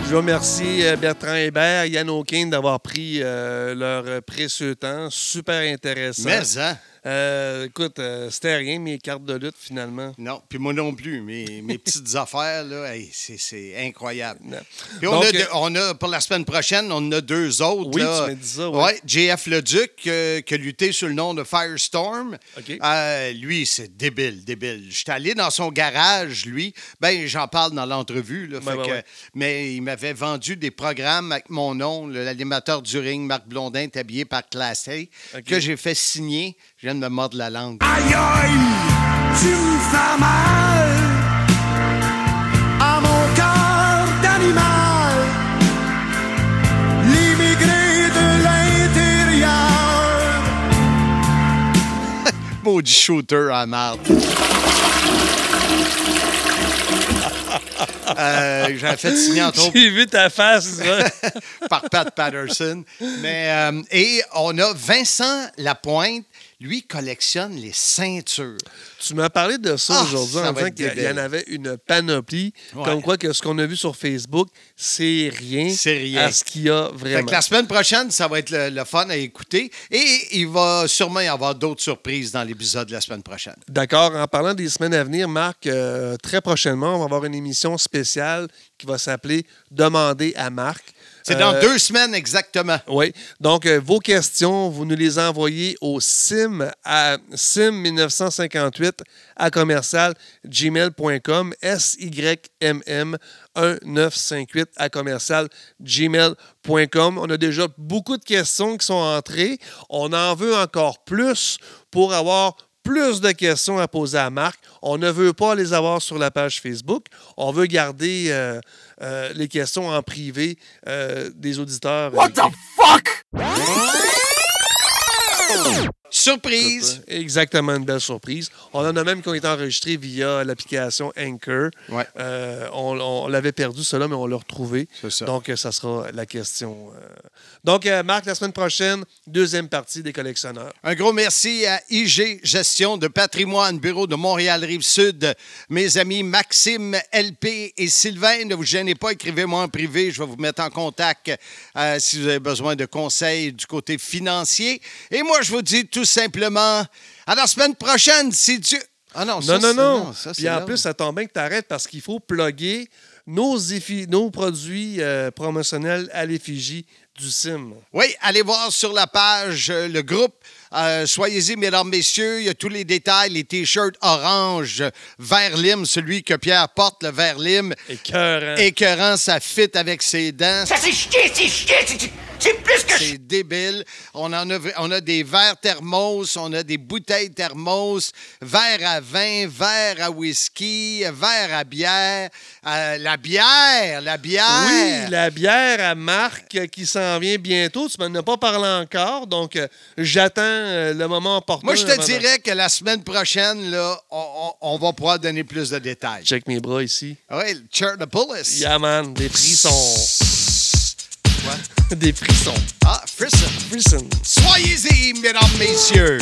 Je remercie euh, Bertrand Hébert, Yann O'Kane d'avoir pris euh, leur précieux temps. Super intéressant. Mais, hein? Euh, écoute, euh, c'était rien, mes cartes de lutte, finalement. Non, puis moi non plus. Mes, mes petites affaires, là, hey, c'est, incroyable. Puis on, Donc, a, de- euh, on a, pour la semaine prochaine, on a deux autres. Oui, là. tu m'as dit ça, oui. Ouais, JF Leduc, euh, qui a lutté sous le nom de Firestorm. OK. Lui, c'est débile, débile. J'étais allé dans son garage, lui. Ben, j'en parle dans l'entrevue. Ben, ben, ouais. Mais il m'avait vendu des programmes avec mon nom, l'animateur du ring, Marc Blondin, habillé par Class A, OK. que j'ai fait signer. Je viens de me mordre la langue. Aïe aïe, tu me fais mal à mon cœur d'animal, l'immigré de l'intérieur. Maudit shooter à marde. Euh, J'avais fait signer entre autres J'ai vu ta face, par Pat Patterson. Mais, euh, et on a Vincent Lapointe. Lui collectionne les ceintures. Tu m'as parlé de ça Ah, aujourd'hui en disant qu'il y en avait une panoplie. Ouais. Comme quoi que ce qu'on a vu sur Facebook, c'est rien, C'est rien. à ce qu'il y a Fait vraiment. que la semaine prochaine, ça va être le, le fun à écouter. Et il va sûrement y avoir d'autres surprises dans l'épisode de la semaine prochaine. D'accord. En parlant des semaines à venir, Marc, euh, très prochainement, on va avoir une émission spéciale qui va s'appeler Demander à Marc. C'est dans Euh, deux semaines exactement. Oui. Donc, euh, vos questions, vous nous les envoyez au sim à sim1958 à commercial gmail.com S-Y-M-M 1958 à commercial gmail.com. On a déjà beaucoup de questions qui sont entrées. On en veut encore plus pour avoir plus de questions à poser à Marc. On ne veut pas les avoir sur la page Facebook. On veut garder euh, euh, les questions en privé euh, des auditeurs. What the fuck? Surprise! Exactement, une belle surprise. On en a même qui ont été enregistrés via l'application Anchor. Ouais. Euh, on on l'avait perdu, cela, mais on l'a retrouvé. Ça. Donc, ça sera la question. euh. Donc, euh, Marc, la semaine prochaine, deuxième partie des collectionneurs. Un gros merci à IG Gestion de patrimoine, bureau de Montréal-Rive-Sud. Mes amis Maxime, LP et Sylvain, ne vous gênez pas, écrivez-moi en privé. Je vais vous mettre en contact euh, si vous avez besoin de conseils du côté financier. Et moi, je vous dis tout simplement à la semaine prochaine, si Dieu... Ah non, ça, non, non, c'est- non. ça, Puis en là. plus, ça tombe bien que tu arrêtes parce qu'il faut plugger nos, effi- nos produits euh, promotionnels à l'effigie du CIM. Oui, allez voir sur la page euh, le groupe. Euh, Soyez-y, mesdames, messieurs. Il y a tous les détails, les t-shirts orange, vert lime, celui que Pierre porte, le vert lime. Écœurant. Écœurant, ça fit avec ses dents. Ça c'est chier, c'est chier, c'est- c'est plus que... C'est débile. On, en a, on a des verres thermos, on a des bouteilles thermos, verre à vin, verre à whisky, verre à bière. Euh, la bière, la bière. Oui, la bière à marque qui s'en vient bientôt. Tu m'en as pas parlé encore, donc euh, j'attends euh, le moment opportun. Moi, je te dirais que la semaine prochaine, là, on, on- on va pouvoir donner plus de détails. Check mes bras ici. Oui, le Chernobylis. Yeah, man, des frissons. Des frissons. Ah, frisson. Frisson. Soyez-y, mesdames, messieurs.